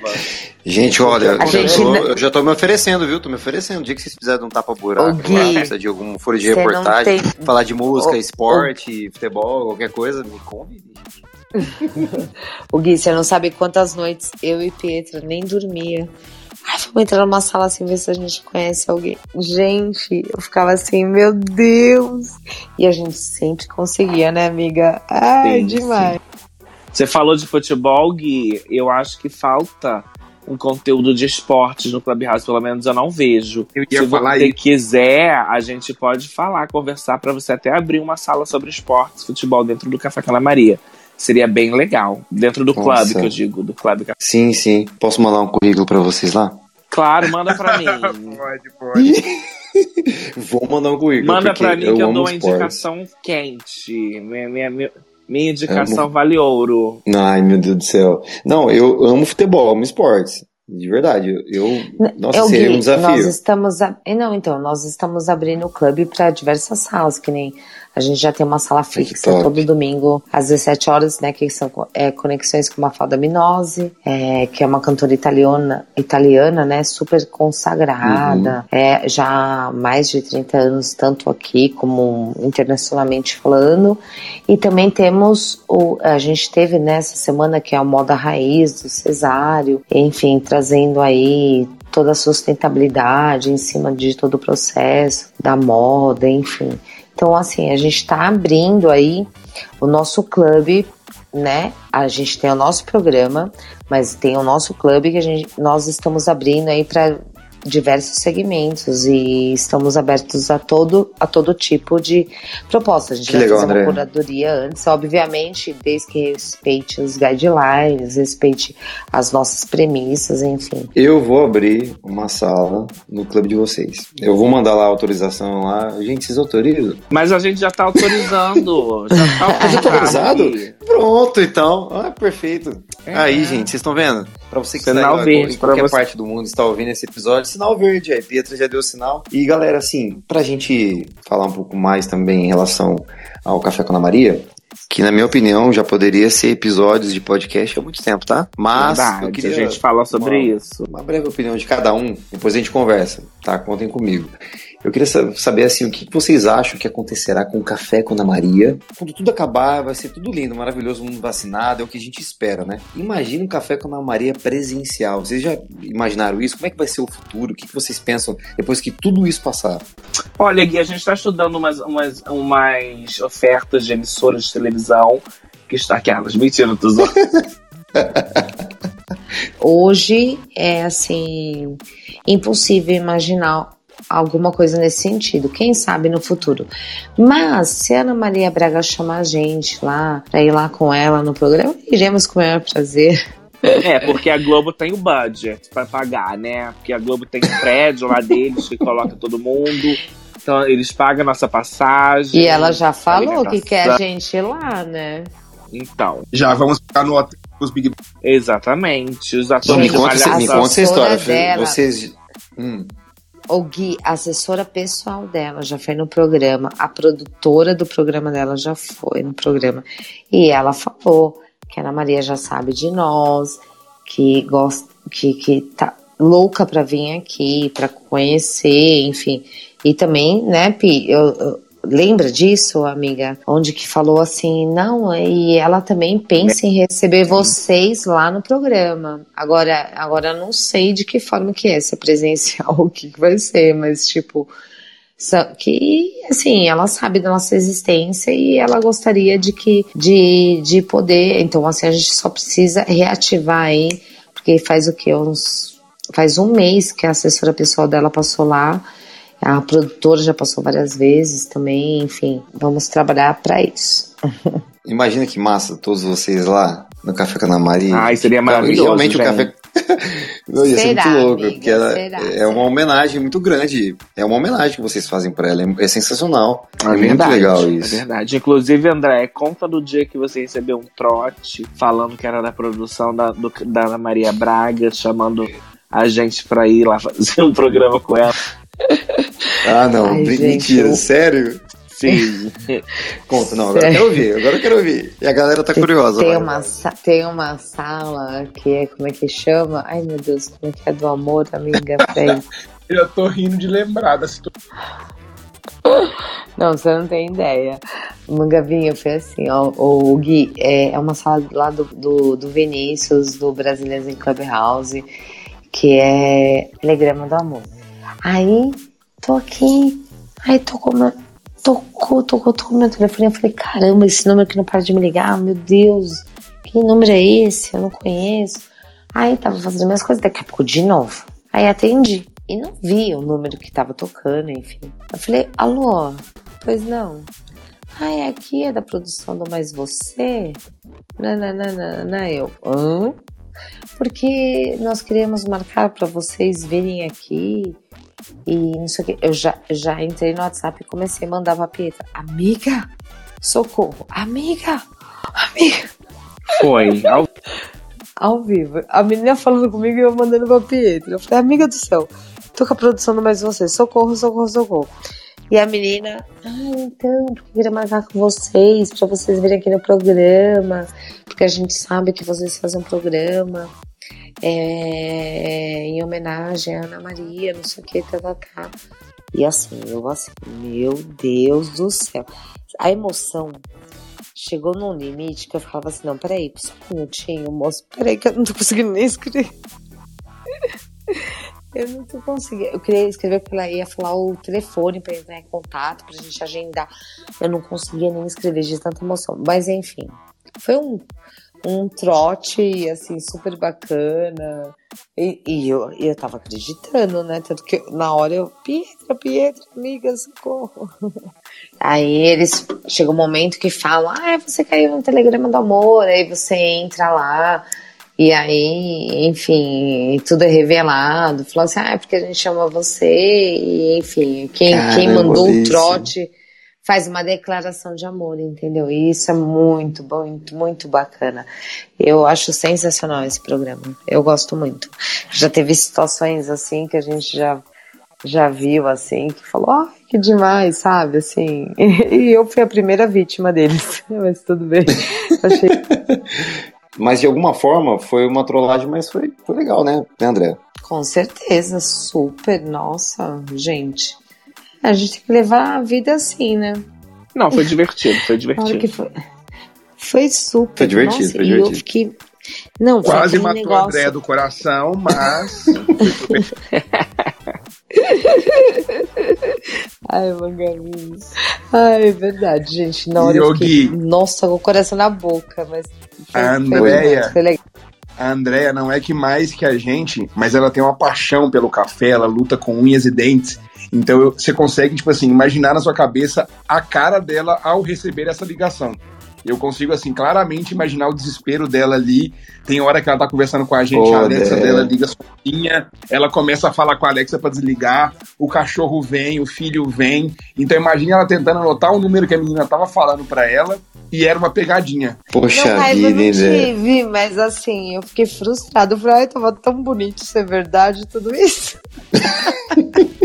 Gente, olha, eu, gente... tô, eu, já tô me oferecendo, viu? Tô me oferecendo. O dia que vocês precisarem de um tapa-buraco, precisa de algum foro de reportagem, tem... falar de música, esporte, futebol, qualquer coisa, me convide. <laughs> o Gui, você não sabe quantas noites eu e Pietra nem dormia Ai, vamos entrar numa sala assim, ver se a gente conhece alguém. Gente, eu ficava assim, meu Deus. E a gente sempre conseguia, né, amiga? Ai, sim, demais. Sim. Você falou de futebol, Gui. Eu acho que falta um conteúdo de esportes no Clubhouse, pelo menos eu não vejo. Eu ia Se falar você quiser, a gente pode falar, conversar para você até abrir uma sala sobre esportes, futebol dentro do Café Cala Maria seria bem legal. Dentro do Nossa. clube que eu digo, do clube. Sim, sim. Posso mandar um currículo para vocês lá? Claro, manda pra mim. <laughs> pode, pode. <laughs> Vou mandar um currículo. Manda pra mim eu que eu dou uma indicação quente. Minha, minha, minha, minha indicação amo... vale ouro. Ai, meu Deus do céu. Não, eu amo futebol, amo esportes. De verdade, eu, nossa, eu, seria um desafio. Nós estamos, a, não, então, nós estamos abrindo o clube para diversas salas, que nem a gente já tem uma sala fixa todo domingo às 17 horas, né? Que são é, conexões com uma Mafalda Minose, é, que é uma cantora italiana, italiana, né? Super consagrada, uhum. é, já há mais de 30 anos, tanto aqui como internacionalmente falando. E também temos o. A gente teve nessa semana que é a moda raiz do cesário, enfim, trazendo aí toda a sustentabilidade em cima de todo o processo da moda, enfim. Então, assim, a gente está abrindo aí o nosso clube, né? A gente tem o nosso programa, mas tem o nosso clube que a gente, nós estamos abrindo aí para diversos segmentos e estamos abertos a todo, a todo tipo de proposta. A gente que vai legal, fazer André. uma curadoria antes, obviamente, desde que respeite os guidelines, respeite as nossas premissas, enfim. Eu vou abrir uma sala no clube de vocês. Eu vou mandar lá a autorização lá. Gente, vocês autorizam? Mas a gente já tá autorizando. já tá <laughs> já tá autorizado? Pronto, então. Ah, perfeito. É. Aí, gente, vocês estão vendo? Pra você que sinal está verde, em qualquer você. parte do mundo está ouvindo esse episódio, sinal verde. Aí, Pietra já deu sinal. E galera, assim, pra gente falar um pouco mais também em relação ao Café com a Maria, que na minha opinião já poderia ser episódios de podcast há muito tempo, tá? Mas Verdade, eu queria a gente falar sobre uma, isso. Uma breve opinião de cada um, depois a gente conversa, tá? Contem comigo. Eu queria saber assim, o que vocês acham que acontecerá com o café com a Maria? Quando tudo acabar, vai ser tudo lindo, maravilhoso, mundo vacinado, é o que a gente espera, né? Imagina um café com a Maria presencial. Vocês já imaginaram isso? Como é que vai ser o futuro? O que vocês pensam depois que tudo isso passar? Olha, Gui, a gente está estudando umas, umas, umas ofertas de emissoras de televisão que está aquelas. Mentira, tô <laughs> Hoje é assim impossível imaginar alguma coisa nesse sentido. Quem sabe no futuro. Mas se a Ana Maria Braga chamar a gente lá para ir lá com ela no programa, iremos com o maior prazer. É, porque a Globo tem o budget para pagar, né? Porque a Globo tem o prédio lá deles que coloca todo mundo. Então eles pagam a nossa passagem. E ela já falou que quer a gente ir lá, né? Então. Já vamos ficar no hotel dos Big Exatamente. Os atores me conta, me conta essa história. Vocês. Hum. O Gui, a assessora pessoal dela já foi no programa, a produtora do programa dela já foi no programa. E ela falou que a Ana Maria já sabe de nós, que gosta, que, que tá louca para vir aqui, para conhecer, enfim. E também, né, Pi, eu, eu lembra disso, amiga? Onde que falou assim, não, e ela também pensa em receber vocês lá no programa. Agora, agora não sei de que forma que é, se é presencial, <laughs> o que, que vai ser, mas tipo, que assim ela sabe da nossa existência e ela gostaria de que de, de poder então assim a gente só precisa reativar aí porque faz o que uns faz um mês que a assessora pessoal dela passou lá a produtora já passou várias vezes também, enfim, vamos trabalhar para isso. <laughs> Imagina que massa todos vocês lá no Café com a Maria. Ai, seria maravilhoso. Realmente o café. <laughs> Não, ia ser muito louco, amiga, porque ela é uma homenagem muito grande. É uma homenagem que vocês fazem para ela. É, é sensacional. É, é muito legal isso. É verdade. Inclusive, André, conta do dia que você recebeu um trote falando que era da produção da, do, da Ana Maria Braga, chamando a gente para ir lá fazer um programa com ela. Ah, não. Ai, mentira, gente, sério? Sim. <laughs> Conta, não, agora eu quero ouvir, agora eu quero ouvir. E a galera tá curiosa. Tem, uma, tem uma sala que é, como é que chama? Ai, meu Deus, como é que é do amor, amiga? <laughs> eu tô rindo de lembrar da situação. Não, você não tem ideia. Mangavinha foi assim, ó, o Gui, é, é uma sala lá do, do, do Vinícius, do Brasileiros em Clubhouse, que é Telegrama do Amor. Aí, tô aqui, aí tocou meu, tocou, tocou, tocou meu telefone. Eu falei, caramba, esse número que não para de me ligar, meu Deus, que número é esse? Eu não conheço. Aí tava fazendo minhas coisas, daqui a pouco de novo. Aí atendi e não vi o número que tava tocando, enfim. Eu falei, alô, pois não. Ai, aqui é da produção do Mais Você? Nananana, eu, hã? Porque nós queremos marcar para vocês virem aqui e não sei o que. Eu já, já entrei no WhatsApp e comecei a mandar pra Pietra: Amiga, socorro, amiga, amiga. Foi. <laughs> ao vivo. A menina falando comigo e eu mandando pra Pietra. Eu falei, amiga do céu, tô com a produção do Mais Você. Socorro, socorro, socorro. E a menina, ah, então, eu queria marcar com vocês, pra vocês virem aqui no programa, porque a gente sabe que vocês fazem um programa é, em homenagem à Ana Maria, não sei o que, tá, tá, tá. E assim, eu assim, meu Deus do céu. A emoção chegou num limite que eu ficava assim, não, peraí, só um minutinho, moço, peraí que eu não tô conseguindo nem escrever. Eu não tô conseguindo. Eu queria escrever porque ela ia falar o telefone para entrar em contato, pra gente agendar. Eu não conseguia nem escrever de tanta emoção. Mas enfim, foi um, um trote, assim, super bacana. E, e eu, eu tava acreditando, né? Tanto que na hora eu, Pietra, Pietra, amiga, socorro. <laughs> Aí eles, chega um momento que falam, ah, você caiu no telegrama do amor, aí você entra lá. E aí, enfim, tudo é revelado. Falou assim, ah, é porque a gente chama você. E, enfim, quem, quem mandou o trote faz uma declaração de amor, entendeu? E isso é muito, muito, muito bacana. Eu acho sensacional esse programa. Eu gosto muito. Já teve situações assim que a gente já já viu assim que falou, ah, que demais, sabe? Assim, <laughs> e eu fui a primeira vítima deles, <laughs> mas tudo bem. Achei. <laughs> mas de alguma forma foi uma trollagem, mas foi, foi legal, né, André? Com certeza, super. Nossa, gente. A gente tem que levar a vida assim, né? Não, foi divertido, foi divertido. Foi. foi. super. Foi divertido, Nossa, foi divertido. E eu fiquei. Não, Quase matou negócio... a Andréia do coração, mas. <laughs> Ai, Mangaminho. Ai, é verdade, gente. Na hora Yogi. eu fiquei, nossa, com o coração na boca, mas. A Andréia. A Andréia não é que mais que a gente, mas ela tem uma paixão pelo café, ela luta com unhas e dentes. Então você consegue, tipo assim, imaginar na sua cabeça a cara dela ao receber essa ligação. Eu consigo, assim, claramente imaginar o desespero dela ali. Tem hora que ela tá conversando com a gente, oh, a Alexa é. dela liga sozinha, ela começa a falar com a Alexa para desligar, o cachorro vem, o filho vem. Então imagine ela tentando anotar o número que a menina tava falando para ela e era uma pegadinha. Poxa não, vida, eu não tive, mas assim, eu fiquei frustrado. Eu falei, ai, tava tão bonito ser verdade tudo isso. <laughs>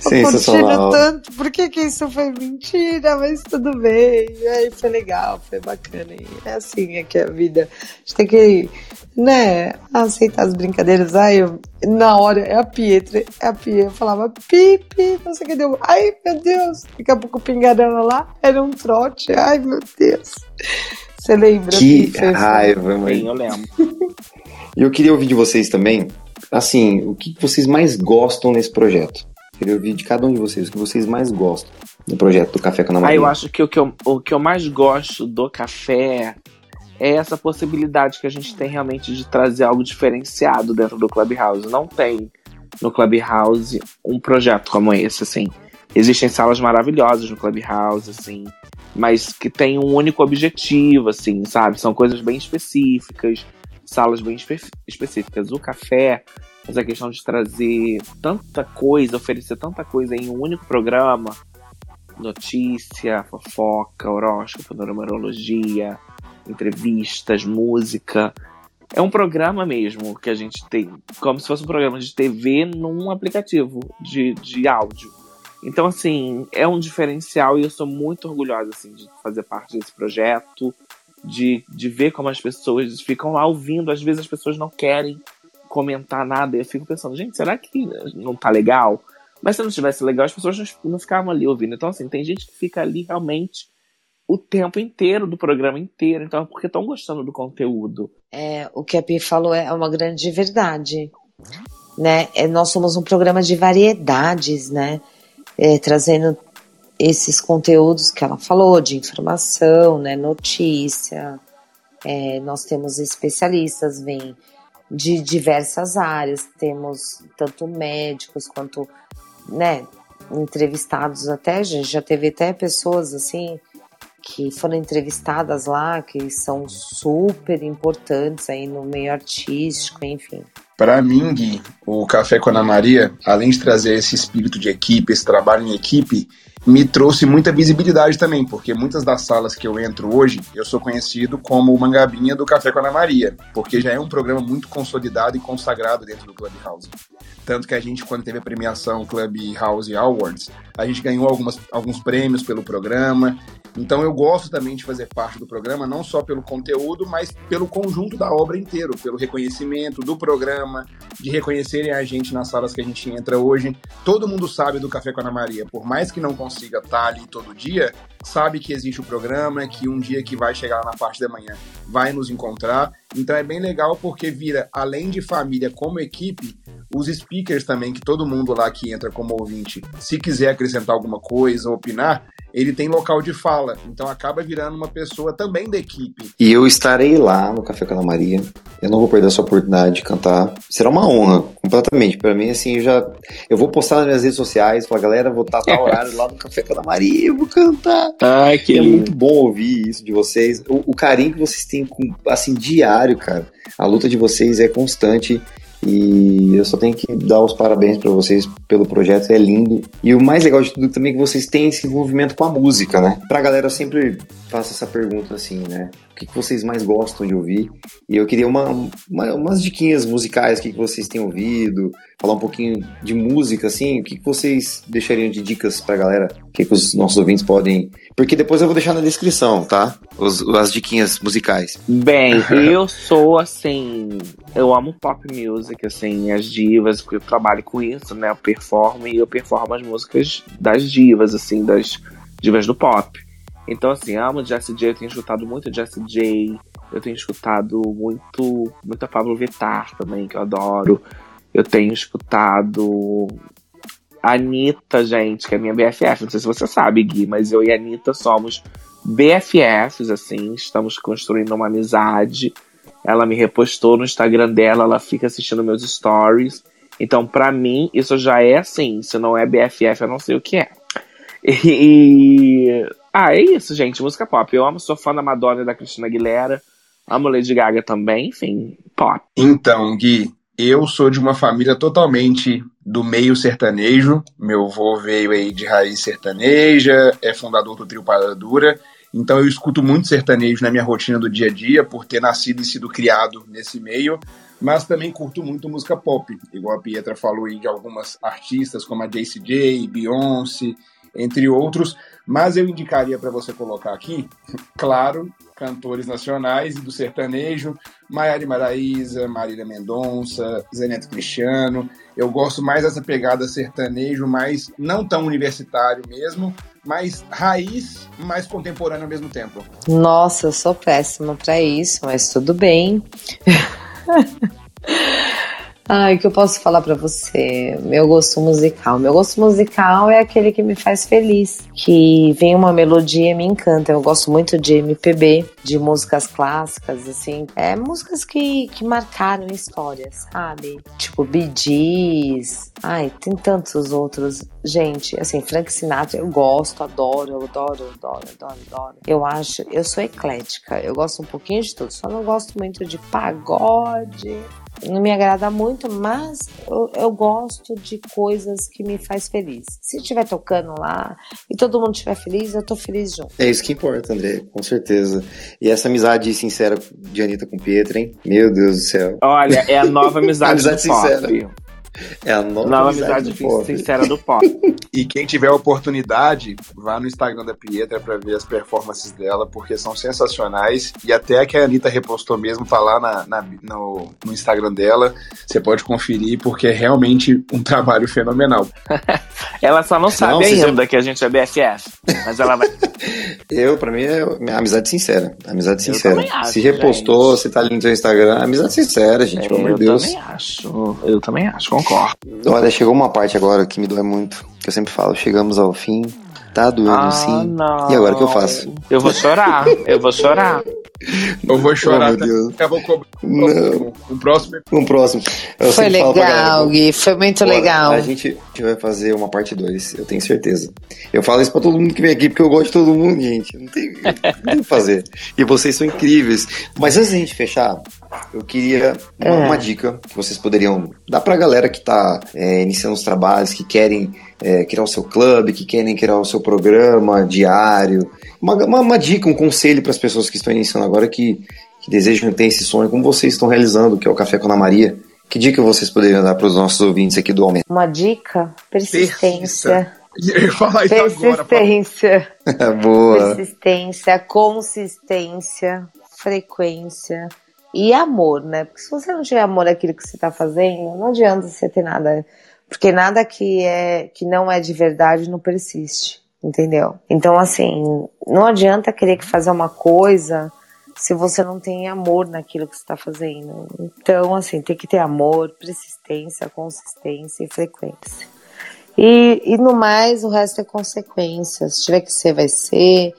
Sensacional. tanto, por que, que isso foi mentira? Mas tudo bem. E aí foi legal, foi bacana. E é assim é que é a vida. A gente tem que, né, aceitar as brincadeiras. Ai, eu, na hora, é a Pietra, é a Pietra. Eu falava, pipi, não sei o que deu. Ai, meu Deus. Daqui a pouco pingarana lá, era um trote. Ai, meu Deus. Você lembra? Que raiva, mãe. Eu lembro. E eu queria ouvir de vocês também, assim, o que vocês mais gostam nesse projeto? Queria ouvir de cada um de vocês o que vocês mais gostam do projeto do Café com a Ah, eu acho que o que eu, o que eu mais gosto do café é essa possibilidade que a gente tem realmente de trazer algo diferenciado dentro do Clubhouse. Não tem no Clubhouse um projeto como esse, assim. Existem salas maravilhosas no Clubhouse, assim, mas que tem um único objetivo, assim, sabe? São coisas bem específicas, salas bem espe específicas. O café essa questão de trazer tanta coisa, oferecer tanta coisa em um único programa, notícia, fofoca, horóscopo, numerologia, entrevistas, música. É um programa mesmo que a gente tem, como se fosse um programa de TV num aplicativo de, de áudio. Então, assim, é um diferencial e eu sou muito orgulhosa assim, de fazer parte desse projeto, de, de ver como as pessoas ficam lá ouvindo. Às vezes as pessoas não querem comentar nada. Eu fico pensando, gente, será que não tá legal? Mas se não tivesse legal, as pessoas não ficavam ali ouvindo. Então, assim, tem gente que fica ali realmente o tempo inteiro do programa inteiro. Então, porque estão gostando do conteúdo. É, o que a Pi falou é uma grande verdade. Né? É, nós somos um programa de variedades, né? É, trazendo esses conteúdos que ela falou, de informação, né? Notícia. É, nós temos especialistas, vem de diversas áreas, temos tanto médicos quanto, né, entrevistados até, gente já teve até pessoas assim que foram entrevistadas lá, que são super importantes aí no meio artístico, enfim. Para mim, Gui, o Café com Ana Maria, além de trazer esse espírito de equipe, esse trabalho em equipe, me trouxe muita visibilidade também, porque muitas das salas que eu entro hoje, eu sou conhecido como o Mangabinha do Café com a Ana Maria, porque já é um programa muito consolidado e consagrado dentro do Clubhouse. Tanto que a gente, quando teve a premiação Clubhouse Awards, a gente ganhou algumas, alguns prêmios pelo programa. Então eu gosto também de fazer parte do programa, não só pelo conteúdo, mas pelo conjunto da obra inteiro, pelo reconhecimento do programa, de reconhecerem a gente nas salas que a gente entra hoje. Todo mundo sabe do Café com Ana Maria, por mais que não consiga estar ali todo dia, sabe que existe o programa, que um dia que vai chegar na parte da manhã vai nos encontrar. Então é bem legal porque vira, além de família como equipe, os speakers também, que todo mundo lá que entra como ouvinte, se quiser acrescentar alguma coisa, opinar, ele tem local de fala. Então acaba virando uma pessoa também da equipe. E eu estarei lá no Café com Maria. Eu não vou perder essa oportunidade de cantar. Será uma honra, completamente. Para mim, assim, eu já. Eu vou postar nas minhas redes sociais, falar, galera, vou estar horário lá no Café com Maria, eu vou cantar. Ai, que é muito bom ouvir isso de vocês. O, o carinho que vocês têm, com, assim, diário, cara. A luta de vocês é constante. E eu só tenho que dar os parabéns para vocês pelo projeto, é lindo. E o mais legal de tudo também é que vocês têm esse envolvimento com a música, né? Pra galera, eu sempre faço essa pergunta assim, né? O que, vocês mais gostam de ouvir? E eu queria uma, uma umas diquinhas musicais, o que, que vocês têm ouvido, falar um pouquinho de música, assim, o que, que vocês deixariam de dicas pra galera? O que, que os nossos ouvintes podem. Porque depois eu vou deixar na descrição, tá? Os, as diquinhas musicais. Bem, <laughs> eu sou assim. Eu amo pop music, assim, as divas, porque eu trabalho com isso, né? Eu performo e eu performo as músicas das divas, assim, das divas do pop. Então, assim, amo Jessie J, eu tenho escutado muito Jessie J, eu tenho escutado muito, muita Pablo Vittar também, que eu adoro. Eu tenho escutado a Anitta, gente, que é minha BFF. Não sei se você sabe, Gui, mas eu e a Anitta somos BFFs, assim, estamos construindo uma amizade. Ela me repostou no Instagram dela, ela fica assistindo meus stories. Então, para mim, isso já é assim. Se não é BFF, eu não sei o que é. <laughs> E. Ah, é isso, gente. Música pop. Eu amo, sou fã da Madonna e da Cristina Aguilera. Amo Lady Gaga também, enfim, pop. Então, Gui, eu sou de uma família totalmente do meio sertanejo. Meu avô veio aí de raiz sertaneja, é fundador do trio Parada Dura. Então eu escuto muito sertanejo na minha rotina do dia a dia, por ter nascido e sido criado nesse meio, mas também curto muito música pop, igual a Pietra falou aí de algumas artistas como a JCJ, Beyoncé, entre outros, mas eu indicaria para você colocar aqui, <laughs> claro, cantores nacionais e do sertanejo, Maiara Maraíza, Marília Mendonça, Zeneto Cristiano. Eu gosto mais dessa pegada sertanejo, mas não tão universitário mesmo, mas raiz, mais contemporâneo ao mesmo tempo. Nossa, eu sou péssima para isso, mas tudo bem. <laughs> Ai, o que eu posso falar para você? Meu gosto musical. Meu gosto musical é aquele que me faz feliz. Que vem uma melodia e me encanta. Eu gosto muito de MPB, de músicas clássicas, assim. É músicas que, que marcaram histórias, sabe? Tipo Bee Gees. Ai, tem tantos outros. Gente, assim, Frank Sinatra eu gosto, adoro, eu adoro, adoro, adoro, adoro. Eu acho, eu sou eclética. Eu gosto um pouquinho de tudo. Só não gosto muito de pagode não me agrada muito, mas eu, eu, gosto de coisas que me faz feliz. Se estiver tocando lá e todo mundo estiver feliz, eu tô feliz junto. É isso que importa, André, com certeza. E essa amizade sincera de Anitta com Pietro, hein? Meu Deus do céu. Olha, é a nova amizade, <laughs> amizade sincera. Pop. É a nova, nova amizade, amizade sincera do <laughs> pop. e quem tiver a oportunidade, vá no Instagram da Pietra para ver as performances dela, porque são sensacionais. E até a que a Anitta repostou mesmo, tá lá na, na no, no, Instagram dela. Você pode conferir, porque é realmente um trabalho fenomenal. <laughs> ela só não sabe não, ainda já... que a gente é BFF, mas ela vai. <laughs> Eu, pra mim, é amizade sincera. Amizade sincera. Acho, se repostou, gente. se tá ali no seu Instagram, amizade sincera, gente, é, pelo amor de Deus. Eu também acho. Eu também acho, concordo. Olha, chegou uma parte agora que me dói muito, que eu sempre falo, chegamos ao fim, tá doendo ah, sim. Não. E agora o que eu faço? Eu vou chorar, eu vou chorar. Eu vou chorar. Oh, meu Deus. Eu vou cobrar. Não. Um próximo. Um próximo. Eu foi legal, Gui. Foi muito Bora, legal. A gente, a gente vai fazer uma parte 2, eu tenho certeza. Eu falo isso pra todo mundo que vem aqui, porque eu gosto de todo mundo, gente. Não tem, o que fazer. E vocês são incríveis. Mas antes da gente fechar, eu queria uma, é. uma, dica que vocês poderiam dar para a galera que está é, iniciando os trabalhos, que querem é, criar o seu clube, que querem criar o seu programa diário. Uma, uma, uma dica, um conselho para as pessoas que estão iniciando agora que, que desejam ter esse sonho, como vocês estão realizando, que é o Café com a Ana Maria. Que dica vocês poderiam dar para os nossos ouvintes aqui do Aumento? Uma dica? Persistência. Eu ia falar isso Persistência. agora. <laughs> Boa. Persistência, consistência, frequência e amor, né? Porque se você não tiver amor àquilo que você está fazendo, não adianta você ter nada. Porque nada que, é, que não é de verdade não persiste, entendeu? Então, assim, não adianta querer fazer uma coisa se você não tem amor naquilo que você está fazendo. Então, assim, tem que ter amor, persistência, consistência e frequência. E, e no mais, o resto é consequência. Se tiver que ser, vai ser.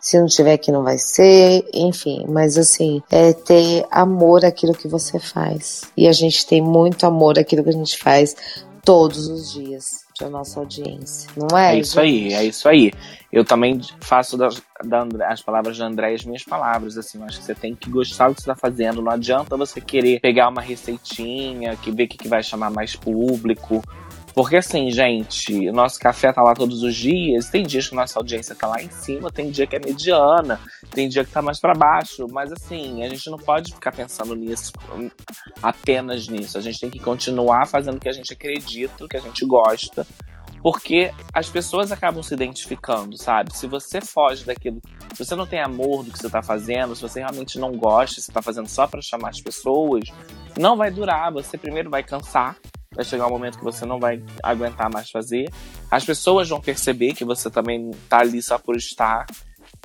Se não tiver que não vai ser, enfim, mas assim, é ter amor àquilo que você faz. E a gente tem muito amor àquilo que a gente faz todos os dias para nossa audiência, não é? É isso aí, é isso aí. Eu também faço das, da, as palavras de André as minhas palavras, assim, eu acho que você tem que gostar do que você está fazendo, não adianta você querer pegar uma receitinha, que ver o que, que vai chamar mais público, porque assim, gente, o nosso café tá lá todos os dias. Tem dias que nossa audiência tá lá em cima, tem dia que é mediana, tem dia que tá mais para baixo. Mas assim, a gente não pode ficar pensando nisso, apenas nisso. A gente tem que continuar fazendo o que a gente acredita, o que a gente gosta. Porque as pessoas acabam se identificando, sabe? Se você foge daquilo, se você não tem amor do que você tá fazendo, se você realmente não gosta, se tá fazendo só para chamar as pessoas, não vai durar. Você primeiro vai cansar, vai chegar um momento que você não vai aguentar mais fazer. As pessoas vão perceber que você também tá ali só por estar.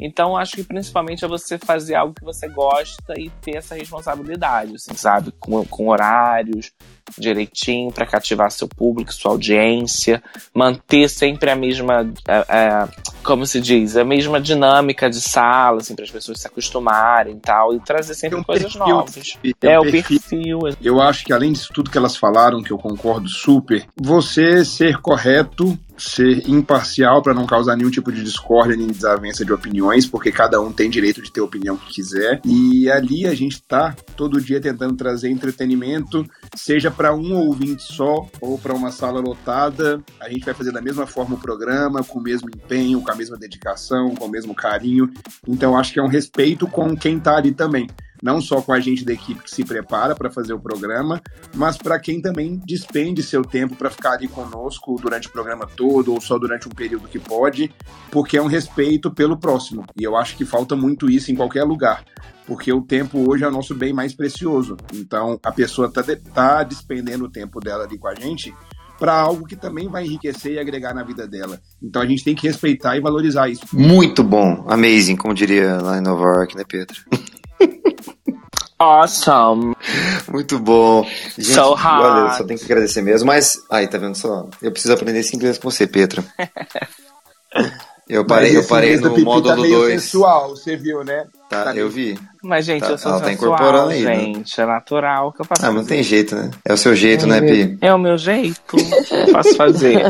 Então, acho que principalmente é você fazer algo que você gosta e ter essa responsabilidade, assim, sabe? Com, com horários direitinho para cativar seu público, sua audiência, manter sempre a mesma, é, é, como se diz, a mesma dinâmica de sala, assim, para as pessoas se acostumarem e tal, e trazer sempre um coisas perfil, novas. É, um o perfil. perfil. Eu acho que além disso tudo que elas falaram, que eu concordo super, você ser correto ser imparcial para não causar nenhum tipo de discórdia nem desavença de opiniões, porque cada um tem direito de ter a opinião que quiser. E ali a gente está todo dia tentando trazer entretenimento, seja para um ouvinte só ou para uma sala lotada. A gente vai fazer da mesma forma o programa, com o mesmo empenho, com a mesma dedicação, com o mesmo carinho. Então acho que é um respeito com quem está ali também não só com a gente da equipe que se prepara para fazer o programa, mas para quem também despende seu tempo para ficar ali conosco durante o programa todo ou só durante um período que pode, porque é um respeito pelo próximo. E eu acho que falta muito isso em qualquer lugar porque o tempo hoje é o nosso bem mais precioso. Então, a pessoa está tá despendendo o tempo dela ali com a gente para algo que também vai enriquecer e agregar na vida dela. Então, a gente tem que respeitar e valorizar isso. Muito bom, amazing, como diria lá em Nova York, né, Pedro? <laughs> Awesome. Muito bom. Gente, so hot. Olha, só tenho que agradecer mesmo, mas. Aí, tá vendo só? Eu preciso aprender esse inglês com você, Petra. <laughs> Eu parei, eu parei no módulo 2. Tá sensual, você viu, né? Tá, tá eu vi. Mas, gente, tá, eu sou ela tá sensual, tá incorporando aí, né? gente. Né? É natural que eu faço. Ah, mas não tem jeito, né? É o seu jeito, é né, Pi? É o meu jeito. eu <laughs> posso fazer.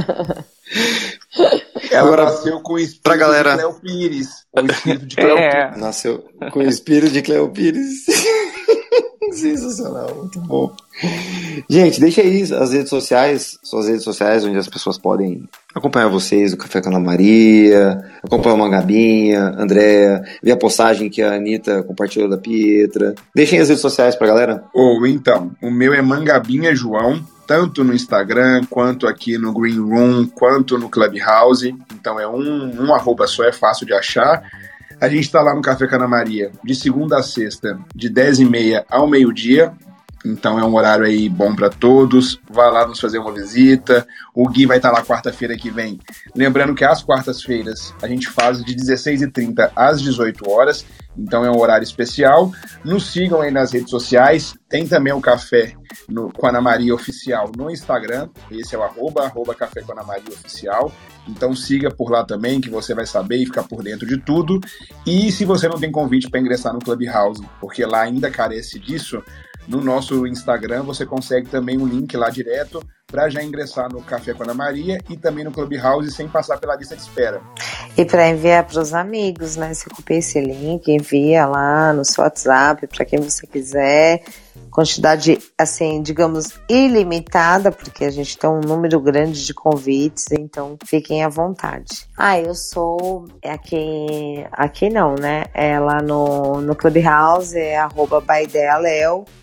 Ela Agora, nasceu com o espírito pra galera... de Cleo Pires. O espírito de <laughs> Cleo é. Pires. Nasceu com o espírito de Cleo Pires. <laughs> Sensacional, muito bom. Gente, deixa aí as redes sociais, suas redes sociais, onde as pessoas podem acompanhar vocês, o Café com a Ana Maria, acompanhar o Mangabinha, Andréa, ver a postagem que a Anitta compartilhou da Pietra. Deixem as redes sociais pra galera. Ou então, o meu é Mangabinha João, tanto no Instagram, quanto aqui no Green Room, quanto no Clubhouse. Então é um, um arroba só, é fácil de achar. A gente está lá no Café Cana Maria, de segunda a sexta, de 10h30 ao meio-dia. Então é um horário aí bom para todos. Vá lá nos fazer uma visita. O Gui vai estar tá lá quarta-feira que vem. Lembrando que às quartas-feiras a gente faz de 16h30 às 18 horas. Então é um horário especial. Nos sigam aí nas redes sociais. Tem também o Café no, com Ana Maria Oficial no Instagram. Esse é o arroba, arroba Café com Ana Maria Oficial. Então siga por lá também, que você vai saber e ficar por dentro de tudo. E se você não tem convite para ingressar no Clubhouse, porque lá ainda carece disso, no nosso Instagram você consegue também um link lá direto para já ingressar no Café com a Ana Maria e também no Clubhouse sem passar pela lista de espera. E para enviar para os amigos, né? Você copia esse link, envia lá no seu WhatsApp para quem você quiser quantidade, assim, digamos, ilimitada, porque a gente tem um número grande de convites, então fiquem à vontade. Ah, eu sou aqui, aqui não, né? É lá no, no Clubhouse, é arroba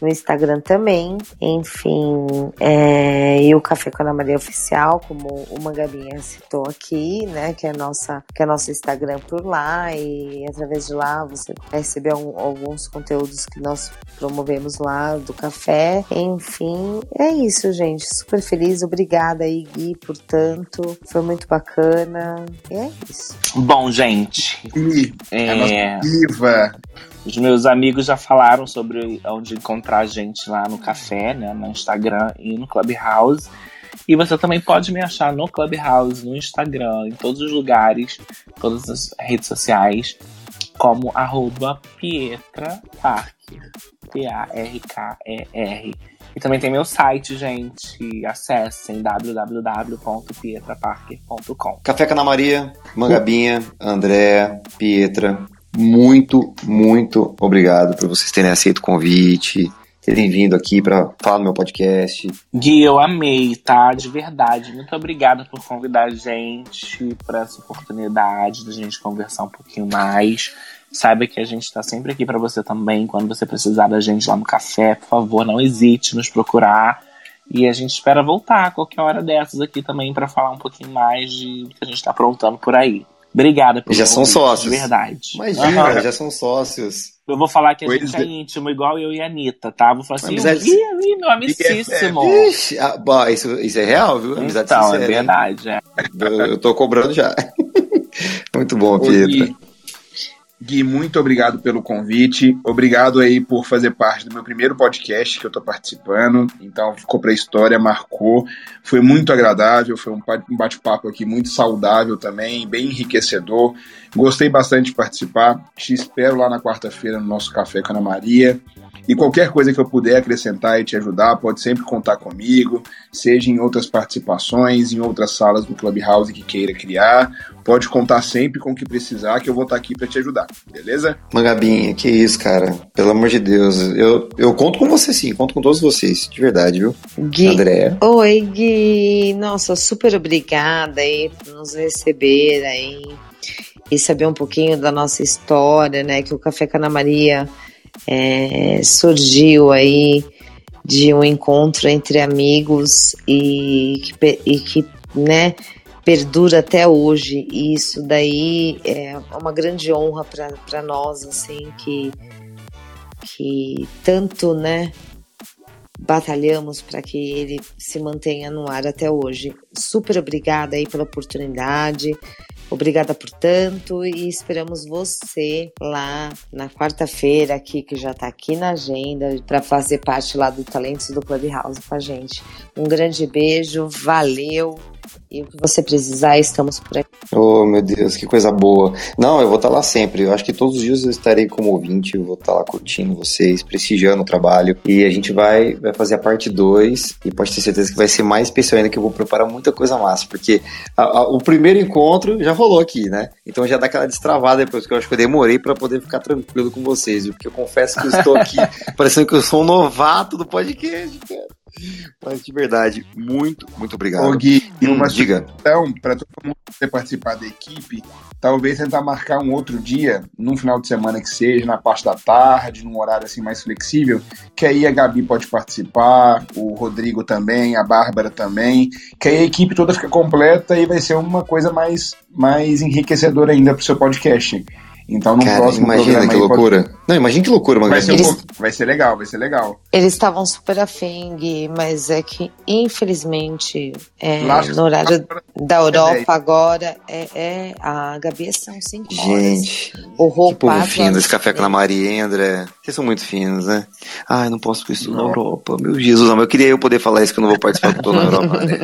no Instagram também, enfim, é, e o Café com a Ana Maria Oficial, como o Mangabinha citou aqui, né? Que é, nossa, que é nosso Instagram por lá, e através de lá você vai receber um, alguns conteúdos que nós promovemos lá do café. Enfim, é isso, gente. Super feliz. Obrigada aí, Gui, por tanto. Foi muito bacana. E é isso. Bom, gente. E é... Viva! Os meus amigos já falaram sobre onde encontrar a gente lá no café, né? No Instagram e no Clubhouse. E você também pode me achar no Clubhouse, no Instagram, em todos os lugares, todas as redes sociais, como arroba Pietra Parker. P-A-R-K-E-R. E também tem meu site, gente. Acessem www.pietraparker.com. Café Cana Maria, Mangabinha, André, Pietra. Muito, muito obrigado por vocês terem aceito o convite, terem vindo aqui para falar no meu podcast. Gui, eu amei, tá? De verdade. Muito obrigada por convidar a gente para essa oportunidade de a gente conversar um pouquinho mais. Saiba que a gente está sempre aqui para você também. Quando você precisar da gente lá no café, por favor, não hesite nos procurar. E a gente espera voltar a qualquer hora dessas aqui também para falar um pouquinho mais de que a gente está aprontando por aí. Obrigada por Já são sócios. De verdade. Imagina, uhum. já são sócios. Eu vou falar que a pois gente é. é íntimo, igual eu e a Anitta, tá? Vou falar assim, amizade... Ih, meu amicíssimo. Ixi, ah, bom, isso, isso é real, viu? Amizade então, sincera, é verdade. É. Eu, eu tô cobrando já. <laughs> Muito bom, Pietra. Gui, muito obrigado pelo convite. Obrigado aí por fazer parte do meu primeiro podcast que eu estou participando. Então, ficou para a história, marcou. Foi muito agradável, foi um bate-papo aqui muito saudável também, bem enriquecedor. Gostei bastante de participar. Te espero lá na quarta-feira no nosso Café com a Ana Maria. E qualquer coisa que eu puder acrescentar e te ajudar, pode sempre contar comigo, seja em outras participações, em outras salas do Clubhouse que queira criar. Pode contar sempre com o que precisar, que eu vou estar aqui para te ajudar, beleza? Mangabinha, que isso, cara. Pelo amor de Deus. Eu, eu conto com você sim, conto com todos vocês, de verdade, viu? Gui. Andréa. Oi, Gui. Nossa, super obrigada aí por nos receber aí e saber um pouquinho da nossa história, né? Que o Café Cana Maria é, surgiu aí de um encontro entre amigos e que, e que né, perdura até hoje. E isso daí é uma grande honra para nós, assim, que, que tanto, né, batalhamos para que ele se mantenha no ar até hoje. Super obrigada aí pela oportunidade. Obrigada por tanto e esperamos você lá na quarta-feira aqui, que já está aqui na agenda, para fazer parte lá do Talentos do Clubhouse com a gente. Um grande beijo, valeu e o que você precisar, estamos por aqui. Oh, meu Deus, que coisa boa. Não, eu vou estar lá sempre. Eu acho que todos os dias eu estarei como ouvinte, eu vou estar lá curtindo vocês, prestigiando o trabalho. E a gente vai, vai fazer a parte 2 e pode ter certeza que vai ser mais especial ainda, que eu vou preparar muita coisa massa, porque a, a, o primeiro encontro já rolou aqui, né? Então já dá aquela destravada depois, que eu acho que eu demorei para poder ficar tranquilo com vocês, viu? Porque eu confesso que eu estou aqui <laughs> parecendo que eu sou um novato do podcast, cara. Mas de verdade, muito, muito obrigado. Ô, Gui, e uma diga. Então, para todo mundo poder participar da equipe, talvez tentar marcar um outro dia, num final de semana que seja, na parte da tarde, num horário assim mais flexível, que aí a Gabi pode participar, o Rodrigo também, a Bárbara também, que aí a equipe toda fica completa e vai ser uma coisa mais, mais enriquecedora ainda para o seu podcast. Então no Cara, próximo imagina que loucura. Pode... Não, imagina que loucura, Vai ser, um... vai ser legal, vai ser legal. Eles estavam super afim, Gui, mas é que, infelizmente, é, no horário da Europa agora, é, é, a Gabi são cinco Gente, horas. O que povo fino esse café com a Maria, hein, André? Vocês são muito finos, né? Ai, não posso com isso na Europa. Meu Jesus, eu queria eu poder falar isso que eu não vou participar do na Europa. Né?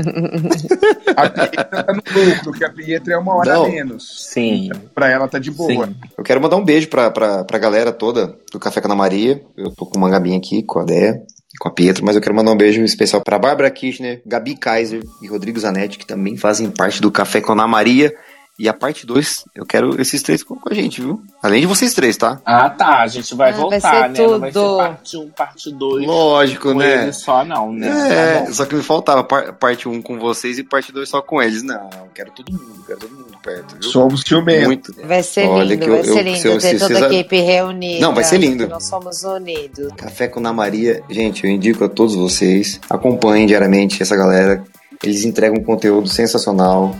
<laughs> a Pietra tá no lucro, porque a Pietra é uma hora não. menos. Sim. Pra ela tá de boa. Sim. Eu quero mandar um beijo pra, pra, pra galera toda do Café com a Maria. Eu tô com uma gabinha aqui, com a Déia, com a Pietro, mas eu quero mandar um beijo especial para Bárbara Kirchner, Gabi Kaiser e Rodrigo Zanetti, que também fazem parte do Café com a Maria. E a parte 2, eu quero esses três com a gente, viu? Além de vocês três, tá? Ah, tá. A gente vai Ah, vai voltar, ser né? Não vai ser tudo. parte 1, parte 2. Lógico, com né? ele só não, né? É, Tá só que me faltava par- parte 1 um com vocês e parte 2 só com eles. Não, eu quero todo mundo, quero todo mundo perto, viu? Somos ciumentos. Muito. Vai ser Olha lindo, que eu- vai ser eu- lindo se eu- ter toda a equipe reunida. Não, vai ser lindo. Nós somos unidos. Café com Ana Maria, gente, eu indico a todos vocês, acompanhem diariamente essa galera. Eles entregam um conteúdo sensacional.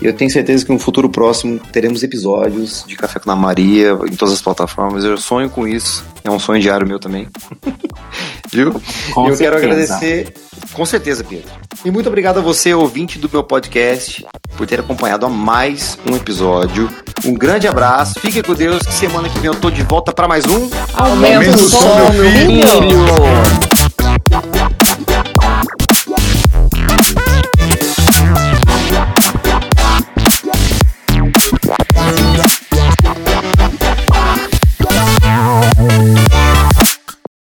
E eu tenho certeza que no futuro próximo teremos episódios de Café com Ana Maria em todas as plataformas. Eu sonho com isso. É um sonho diário meu também. <laughs> Viu? Com eu quero certeza. agradecer, com certeza, Pedro. E muito obrigado a você, ouvinte do meu podcast, por ter acompanhado a mais um episódio. Um grande abraço, fique com Deus, que semana que vem eu tô de volta para mais um. Aumenta o som, meu filho. Filho.